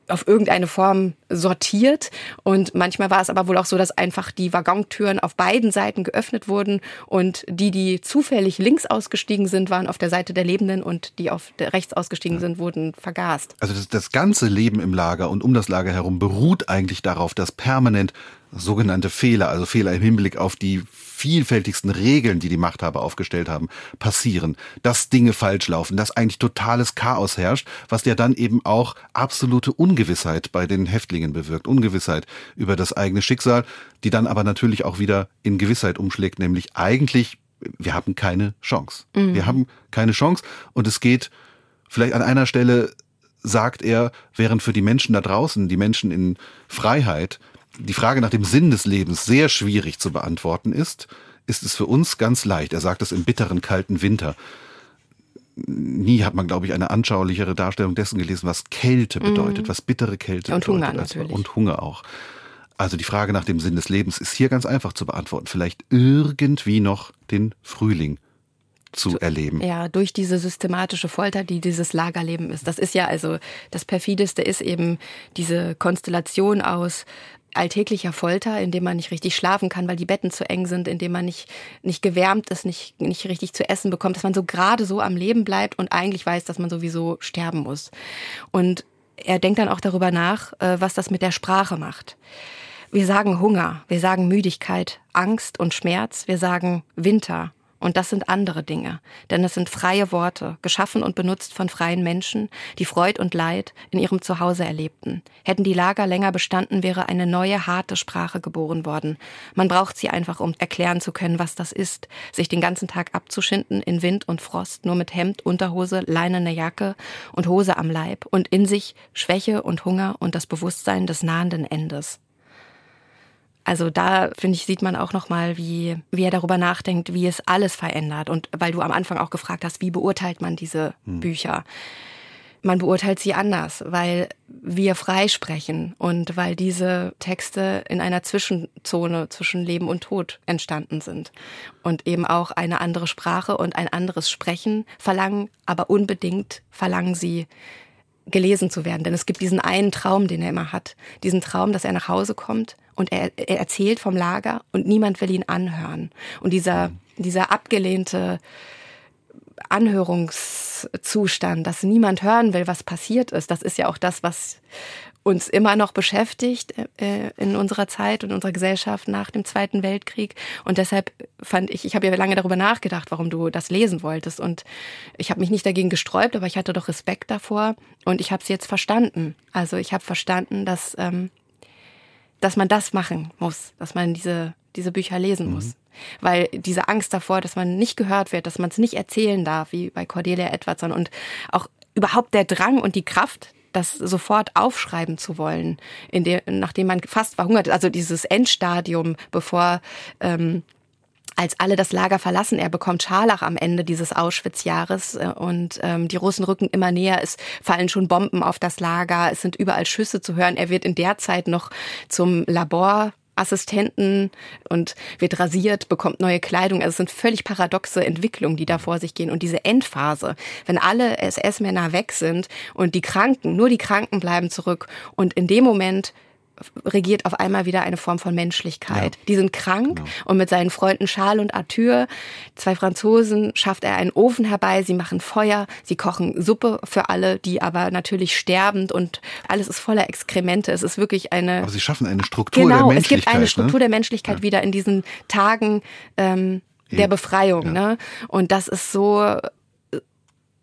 B: auf irgendeine Form sortiert. Und manchmal war es aber wohl auch so, dass einfach die Waggontüren auf beiden Seiten geöffnet wurden und die, die zufällig links ausgestiegen sind, waren auf der Seite der Lebenden und die auf der rechts ausgestiegen sind, wurden vergast.
C: Also das, das ganze Leben im Lager und um das Lager herum beruht eigentlich darauf, dass permanent sogenannte Fehler, also Fehler im Hinblick auf die vielfältigsten Regeln, die die Machthaber aufgestellt haben, passieren, dass Dinge falsch laufen, dass eigentlich totales Chaos herrscht, was ja dann eben auch absolute Ungewissheit bei den Häftlingen bewirkt, Ungewissheit über das eigene Schicksal, die dann aber natürlich auch wieder in Gewissheit umschlägt, nämlich eigentlich, wir haben keine Chance. Mhm. Wir haben keine Chance und es geht vielleicht an einer Stelle sagt er, während für die Menschen da draußen, die Menschen in Freiheit, die Frage nach dem Sinn des Lebens sehr schwierig zu beantworten ist, ist es für uns ganz leicht. Er sagt es im bitteren, kalten Winter. Nie hat man, glaube ich, eine anschaulichere Darstellung dessen gelesen, was Kälte mhm. bedeutet, mhm. was bittere Kälte
B: und
C: bedeutet.
B: Hunger natürlich.
C: Und Hunger auch. Also die Frage nach dem Sinn des Lebens ist hier ganz einfach zu beantworten. Vielleicht irgendwie noch den Frühling zu erleben.
B: Ja, durch diese systematische Folter, die dieses Lagerleben ist. Das ist ja also das perfideste ist eben diese Konstellation aus alltäglicher Folter, in dem man nicht richtig schlafen kann, weil die Betten zu eng sind, in dem man nicht, nicht gewärmt ist, nicht, nicht richtig zu essen bekommt, dass man so gerade so am Leben bleibt und eigentlich weiß, dass man sowieso sterben muss. Und er denkt dann auch darüber nach, äh, was das mit der Sprache macht. Wir sagen Hunger, wir sagen Müdigkeit, Angst und Schmerz, wir sagen Winter, und das sind andere Dinge, denn es sind freie Worte, geschaffen und benutzt von freien Menschen, die Freud und Leid in ihrem Zuhause erlebten. Hätten die Lager länger bestanden, wäre eine neue, harte Sprache geboren worden. Man braucht sie einfach, um erklären zu können, was das ist, sich den ganzen Tag abzuschinden in Wind und Frost, nur mit Hemd, Unterhose, leinene Jacke und Hose am Leib und in sich Schwäche und Hunger und das Bewusstsein des nahenden Endes. Also da finde ich sieht man auch noch mal, wie wie er darüber nachdenkt, wie es alles verändert und weil du am Anfang auch gefragt hast, wie beurteilt man diese hm. Bücher? Man beurteilt sie anders, weil wir freisprechen und weil diese Texte in einer Zwischenzone zwischen Leben und Tod entstanden sind und eben auch eine andere Sprache und ein anderes Sprechen verlangen, aber unbedingt verlangen sie gelesen zu werden. Denn es gibt diesen einen Traum, den er immer hat. Diesen Traum, dass er nach Hause kommt und er, er erzählt vom Lager und niemand will ihn anhören. Und dieser, dieser abgelehnte Anhörungszustand, dass niemand hören will, was passiert ist, das ist ja auch das, was uns immer noch beschäftigt äh, in unserer Zeit und unserer Gesellschaft nach dem Zweiten Weltkrieg. Und deshalb fand ich, ich habe ja lange darüber nachgedacht, warum du das lesen wolltest. Und ich habe mich nicht dagegen gesträubt, aber ich hatte doch Respekt davor und ich habe es jetzt verstanden. Also ich habe verstanden, dass, ähm, dass man das machen muss, dass man diese, diese Bücher lesen mhm. muss. Weil diese Angst davor, dass man nicht gehört wird, dass man es nicht erzählen darf, wie bei Cordelia Edwardson und auch überhaupt der Drang und die Kraft, das sofort aufschreiben zu wollen, in der, nachdem man fast verhungert ist. Also dieses Endstadium, bevor ähm, als alle das Lager verlassen, er bekommt Scharlach am Ende dieses Auschwitz-Jahres äh, und ähm, die Russen rücken immer näher. Es fallen schon Bomben auf das Lager, es sind überall Schüsse zu hören. Er wird in der Zeit noch zum Labor Assistenten und wird rasiert, bekommt neue Kleidung. Also es sind völlig paradoxe Entwicklungen, die da vor sich gehen. Und diese Endphase, wenn alle SS-Männer weg sind und die Kranken, nur die Kranken bleiben zurück und in dem Moment regiert auf einmal wieder eine Form von Menschlichkeit. Ja. Die sind krank genau. und mit seinen Freunden Charles und Arthur, zwei Franzosen, schafft er einen Ofen herbei, sie machen Feuer, sie kochen Suppe für alle, die aber natürlich sterbend und alles ist voller Exkremente. Es ist wirklich eine...
C: Aber sie schaffen eine Struktur
B: genau,
C: der Menschlichkeit.
B: Genau, es gibt eine Struktur ne? der Menschlichkeit ja. wieder in diesen Tagen ähm, der Befreiung. Ja. Ne? Und das ist so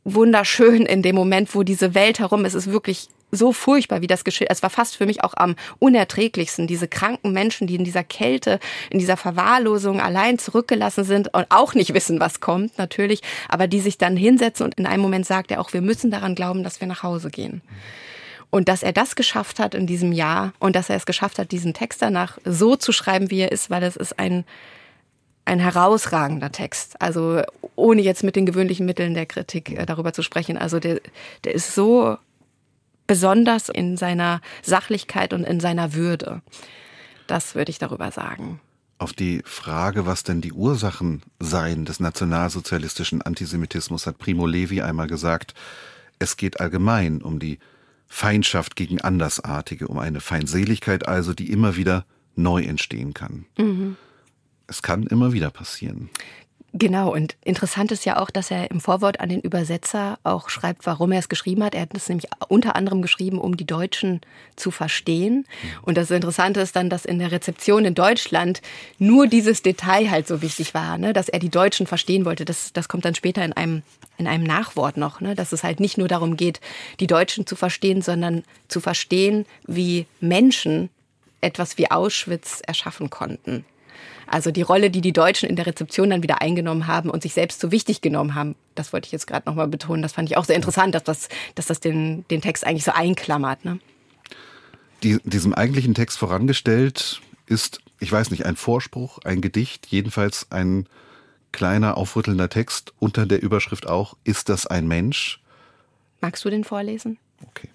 B: wunderschön in dem Moment, wo diese Welt herum ist. Es ist wirklich so furchtbar, wie das geschieht. Es war fast für mich auch am unerträglichsten. Diese kranken Menschen, die in dieser Kälte, in dieser Verwahrlosung allein zurückgelassen sind und auch nicht wissen, was kommt, natürlich, aber die sich dann hinsetzen und in einem Moment sagt er auch, wir müssen daran glauben, dass wir nach Hause gehen. Und dass er das geschafft hat in diesem Jahr und dass er es geschafft hat, diesen Text danach so zu schreiben, wie er ist, weil das ist ein, ein herausragender Text. Also ohne jetzt mit den gewöhnlichen Mitteln der Kritik äh, darüber zu sprechen. Also der, der ist so besonders in seiner Sachlichkeit und in seiner Würde. Das würde ich darüber sagen.
C: Auf die Frage, was denn die Ursachen seien des nationalsozialistischen Antisemitismus, hat Primo Levi einmal gesagt, es geht allgemein um die Feindschaft gegen Andersartige, um eine Feindseligkeit also, die immer wieder neu entstehen kann. Mhm. Es kann immer wieder passieren.
B: Genau, und interessant ist ja auch, dass er im Vorwort an den Übersetzer auch schreibt, warum er es geschrieben hat. Er hat es nämlich unter anderem geschrieben, um die Deutschen zu verstehen. Und das Interessante ist dann, dass in der Rezeption in Deutschland nur dieses Detail halt so wichtig war, ne? dass er die Deutschen verstehen wollte. Das, das kommt dann später in einem, in einem Nachwort noch, ne? dass es halt nicht nur darum geht, die Deutschen zu verstehen, sondern zu verstehen, wie Menschen etwas wie Auschwitz erschaffen konnten. Also die Rolle, die die Deutschen in der Rezeption dann wieder eingenommen haben und sich selbst so wichtig genommen haben, das wollte ich jetzt gerade nochmal betonen. Das fand ich auch sehr interessant, dass das, dass das den, den Text eigentlich so einklammert. Ne?
C: Die, diesem eigentlichen Text vorangestellt ist, ich weiß nicht, ein Vorspruch, ein Gedicht, jedenfalls ein kleiner aufrüttelnder Text unter der Überschrift auch, ist das ein Mensch?
B: Magst du den vorlesen?
C: Okay.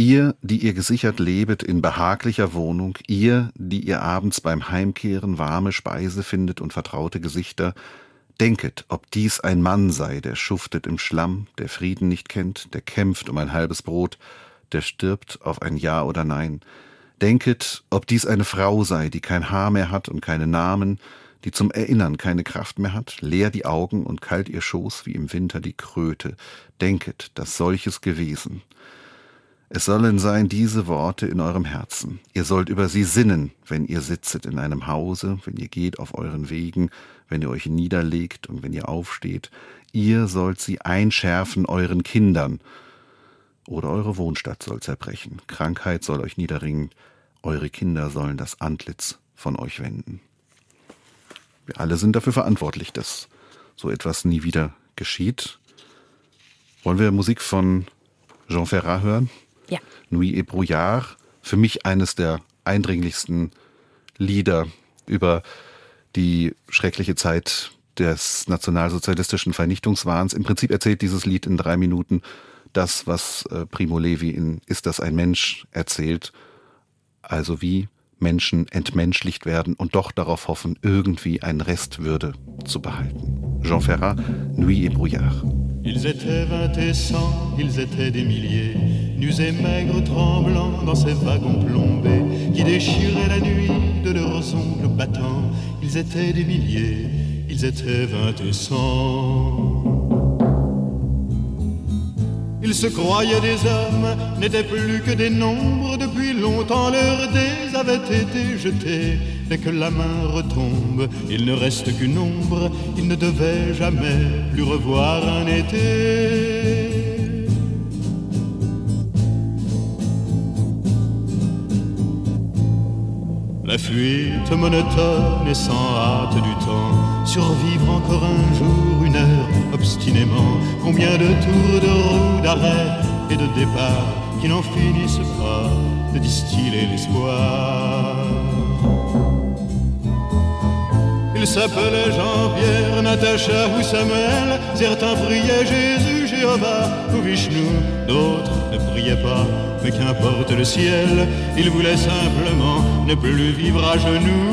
C: Ihr, die ihr gesichert lebet in behaglicher Wohnung, ihr, die ihr abends beim Heimkehren warme Speise findet und vertraute Gesichter, denket, ob dies ein Mann sei, der schuftet im Schlamm, der Frieden nicht kennt, der kämpft um ein halbes Brot, der stirbt auf ein Ja oder Nein. Denket, ob dies eine Frau sei, die kein Haar mehr hat und keine Namen, die zum Erinnern keine Kraft mehr hat, leer die Augen und kalt ihr Schoß wie im Winter die Kröte. Denket, dass solches gewesen. Es sollen sein diese Worte in eurem Herzen. Ihr sollt über sie sinnen, wenn ihr sitzet in einem Hause, wenn ihr geht auf euren Wegen, wenn ihr euch niederlegt und wenn ihr aufsteht. Ihr sollt sie einschärfen euren Kindern. Oder eure Wohnstadt soll zerbrechen. Krankheit soll euch niederringen. Eure Kinder sollen das Antlitz von euch wenden. Wir alle sind dafür verantwortlich, dass so etwas nie wieder geschieht. Wollen wir Musik von Jean Ferrat hören?
B: Ja.
C: Nuit et Brouillard, für mich eines der eindringlichsten Lieder über die schreckliche Zeit des nationalsozialistischen Vernichtungswahns. Im Prinzip erzählt dieses Lied in drei Minuten das, was äh, Primo Levi in Ist das ein Mensch erzählt. Also wie Menschen entmenschlicht werden und doch darauf hoffen, irgendwie einen Restwürde zu behalten. Jean Ferrat, Nuit et Brouillard.
F: Ils étaient vingt et cent, ils étaient des milliers, nus et maigres, tremblants dans ces wagons plombés qui déchiraient la nuit de leurs ongles battants. Ils étaient des milliers, ils étaient vingt et cent. Ils se croyaient des hommes, n'étaient plus que des nombres. Depuis longtemps leurs dés avaient été jetés. Dès que la main retombe, il ne reste qu'une ombre. Ils ne devaient jamais plus revoir un été. La fuite monotone et sans hâte du temps, survivre encore un jour, une heure, obstinément. Combien de tours de roue, d'arrêt et de départ qui n'en finissent pas de distiller l'espoir. Ils s'appelaient Jean-Pierre, Natacha ou Samuel, certains priaient Jésus, Jéhovah ou Vishnu, d'autres ne priaient pas mais qu'importe le ciel, il voulait simplement ne plus vivre à genoux.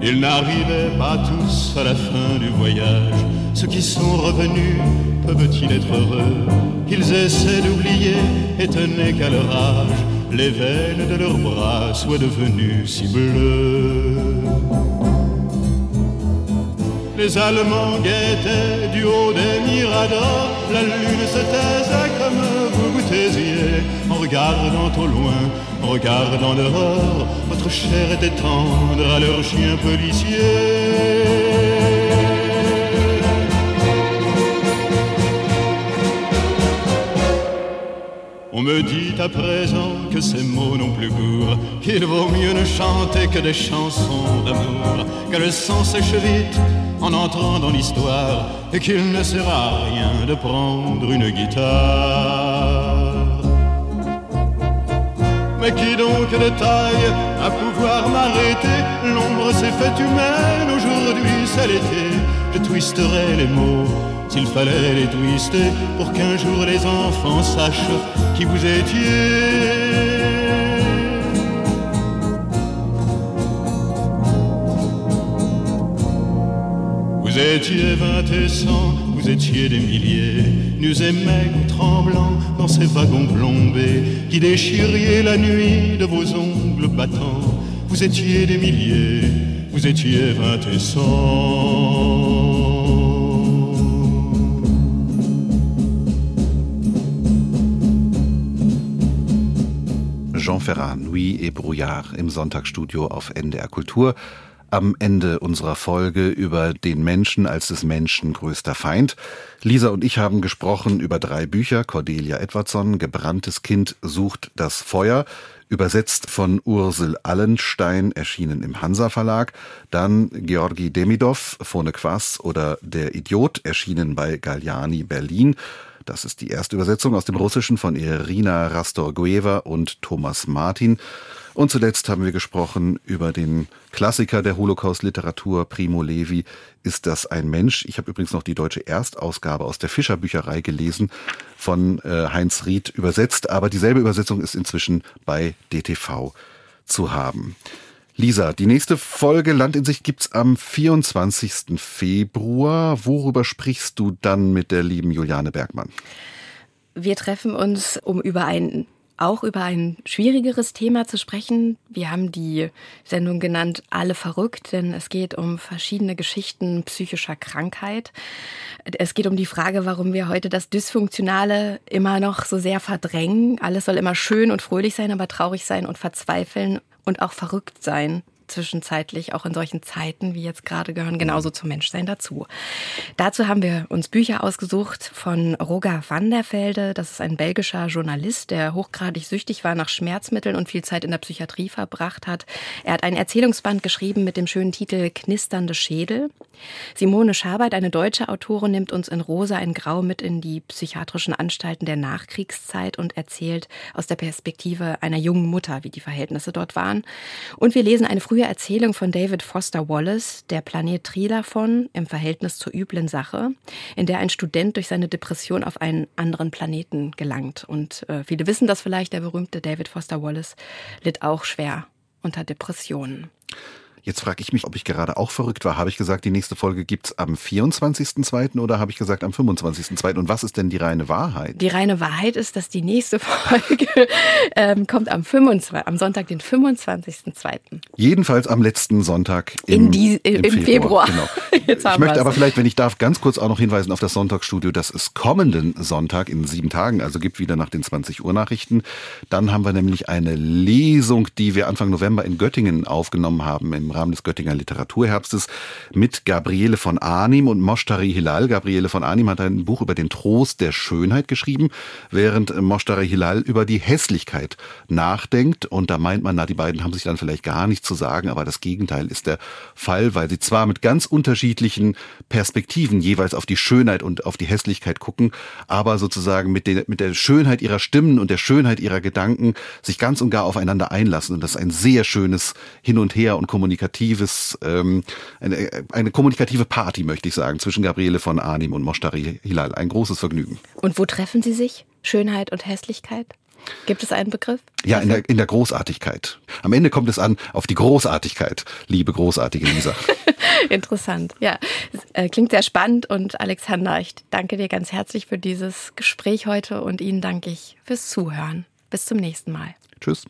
F: Ils n'arrivaient pas tous à la fin du voyage. Ceux qui sont revenus peuvent-ils être heureux Qu'ils essaient d'oublier, étonnés qu'à leur âge, les veines de leurs bras soient devenues si bleues. Les Allemands guettaient du haut des miradors. La lune se taisait comme vous vous taisiez. En regardant au loin, en regardant dehors, votre chair était tendre à leur chien policier. Me dit à présent que ces mots n'ont plus cours, qu'il vaut mieux ne chanter que des chansons d'amour, que le sang sèche vite en entrant dans l'histoire et qu'il ne sert à rien de prendre une guitare. Mais qui donc de taille à pouvoir m'arrêter? L'ombre s'est faite humaine, aujourd'hui c'est l'été. Je twisterai les mots s'il fallait les twister pour qu'un jour les enfants sachent qui vous étiez. Vous étiez vingt et cent, vous étiez des milliers, nus et maigres, tremblants dans ces wagons plombés qui déchiriez la nuit de vos ongles battants. Vous étiez des milliers, vous étiez vingt et cent.
C: Jean Ferrat, Nuit et Brouillard im Sonntagsstudio auf NDR Kultur am Ende unserer Folge über den Menschen als des Menschen größter Feind. Lisa und ich haben gesprochen über drei Bücher. Cordelia Edwardson, Gebranntes Kind sucht das Feuer, übersetzt von Ursel Allenstein, erschienen im Hansa Verlag. Dann Georgi Demidov, Phone Quass oder Der Idiot, erschienen bei Galliani Berlin. Das ist die erste Übersetzung aus dem Russischen von Irina Rastorgueva und Thomas Martin. Und zuletzt haben wir gesprochen über den Klassiker der Holocaust-Literatur, Primo Levi. Ist das ein Mensch? Ich habe übrigens noch die deutsche Erstausgabe aus der Fischer Bücherei gelesen, von äh, Heinz Ried übersetzt, aber dieselbe Übersetzung ist inzwischen bei DTV zu haben. Lisa, die nächste Folge Land in sich gibt's am 24. Februar. Worüber sprichst du dann mit der lieben Juliane Bergmann?
B: Wir treffen uns, um über ein auch über ein schwierigeres Thema zu sprechen. Wir haben die Sendung genannt Alle verrückt, denn es geht um verschiedene Geschichten psychischer Krankheit. Es geht um die Frage, warum wir heute das Dysfunktionale immer noch so sehr verdrängen. Alles soll immer schön und fröhlich sein, aber traurig sein und verzweifeln und auch verrückt sein zwischenzeitlich auch in solchen Zeiten wie jetzt gerade gehören genauso zum Menschsein dazu. Dazu haben wir uns Bücher ausgesucht von Roger van der Velde. Das ist ein belgischer Journalist, der hochgradig süchtig war nach Schmerzmitteln und viel Zeit in der Psychiatrie verbracht hat. Er hat ein Erzählungsband geschrieben mit dem schönen Titel Knisternde Schädel. Simone Schabert, eine deutsche Autorin, nimmt uns in Rosa in Grau mit in die psychiatrischen Anstalten der Nachkriegszeit und erzählt aus der Perspektive einer jungen Mutter, wie die Verhältnisse dort waren. Und wir lesen eine frühe frühe Erzählung von David Foster Wallace, Der Planet Trilafon im Verhältnis zur üblen Sache, in der ein Student durch seine Depression auf einen anderen Planeten gelangt. Und äh, viele wissen das vielleicht, der berühmte David Foster Wallace litt auch schwer unter Depressionen.
C: Jetzt frage ich mich, ob ich gerade auch verrückt war. Habe ich gesagt, die nächste Folge gibt's am 24.02. oder habe ich gesagt am 25.02.? Und was ist denn die reine Wahrheit?
B: Die reine Wahrheit ist, dass die nächste Folge ähm, kommt am, 25, am Sonntag, den 25.02.
C: Jedenfalls am letzten Sonntag im,
B: In die-
C: im,
B: im Februar.
C: Genau.
B: Jetzt
C: ich
B: haben
C: möchte
B: wir's.
C: aber vielleicht, wenn ich darf, ganz kurz auch noch hinweisen auf das Sonntagsstudio, das es kommenden Sonntag in sieben Tagen, also gibt wieder nach den 20 Uhr Nachrichten. Dann haben wir nämlich eine Lesung, die wir Anfang November in Göttingen aufgenommen haben, im Rahmen des Göttinger Literaturherbstes, mit Gabriele von Arnim und Moshtari Hilal. Gabriele von Arnim hat ein Buch über den Trost der Schönheit geschrieben, während Moshtari Hilal über die Hässlichkeit nachdenkt. Und da meint man, na, die beiden haben sich dann vielleicht gar nichts zu sagen, aber das Gegenteil ist der Fall, weil sie zwar mit ganz unterschiedlichen Perspektiven jeweils auf die Schönheit und auf die Hässlichkeit gucken, aber sozusagen mit der, mit der Schönheit ihrer Stimmen und der Schönheit ihrer Gedanken sich ganz und gar aufeinander einlassen. Und das ist ein sehr schönes Hin und Her und kommunikatives, ähm, eine, eine kommunikative Party, möchte ich sagen, zwischen Gabriele von Arnim und Moshtari Hilal. Ein großes Vergnügen.
B: Und wo treffen sie sich? Schönheit und Hässlichkeit? Gibt es einen Begriff?
C: Ja, in der, in der Großartigkeit. Am Ende kommt es an auf die Großartigkeit, liebe großartige Lisa.
B: Interessant. Ja, äh, klingt sehr spannend und Alexander, ich danke dir ganz herzlich für dieses Gespräch heute und Ihnen danke ich fürs Zuhören. Bis zum nächsten Mal.
C: Tschüss.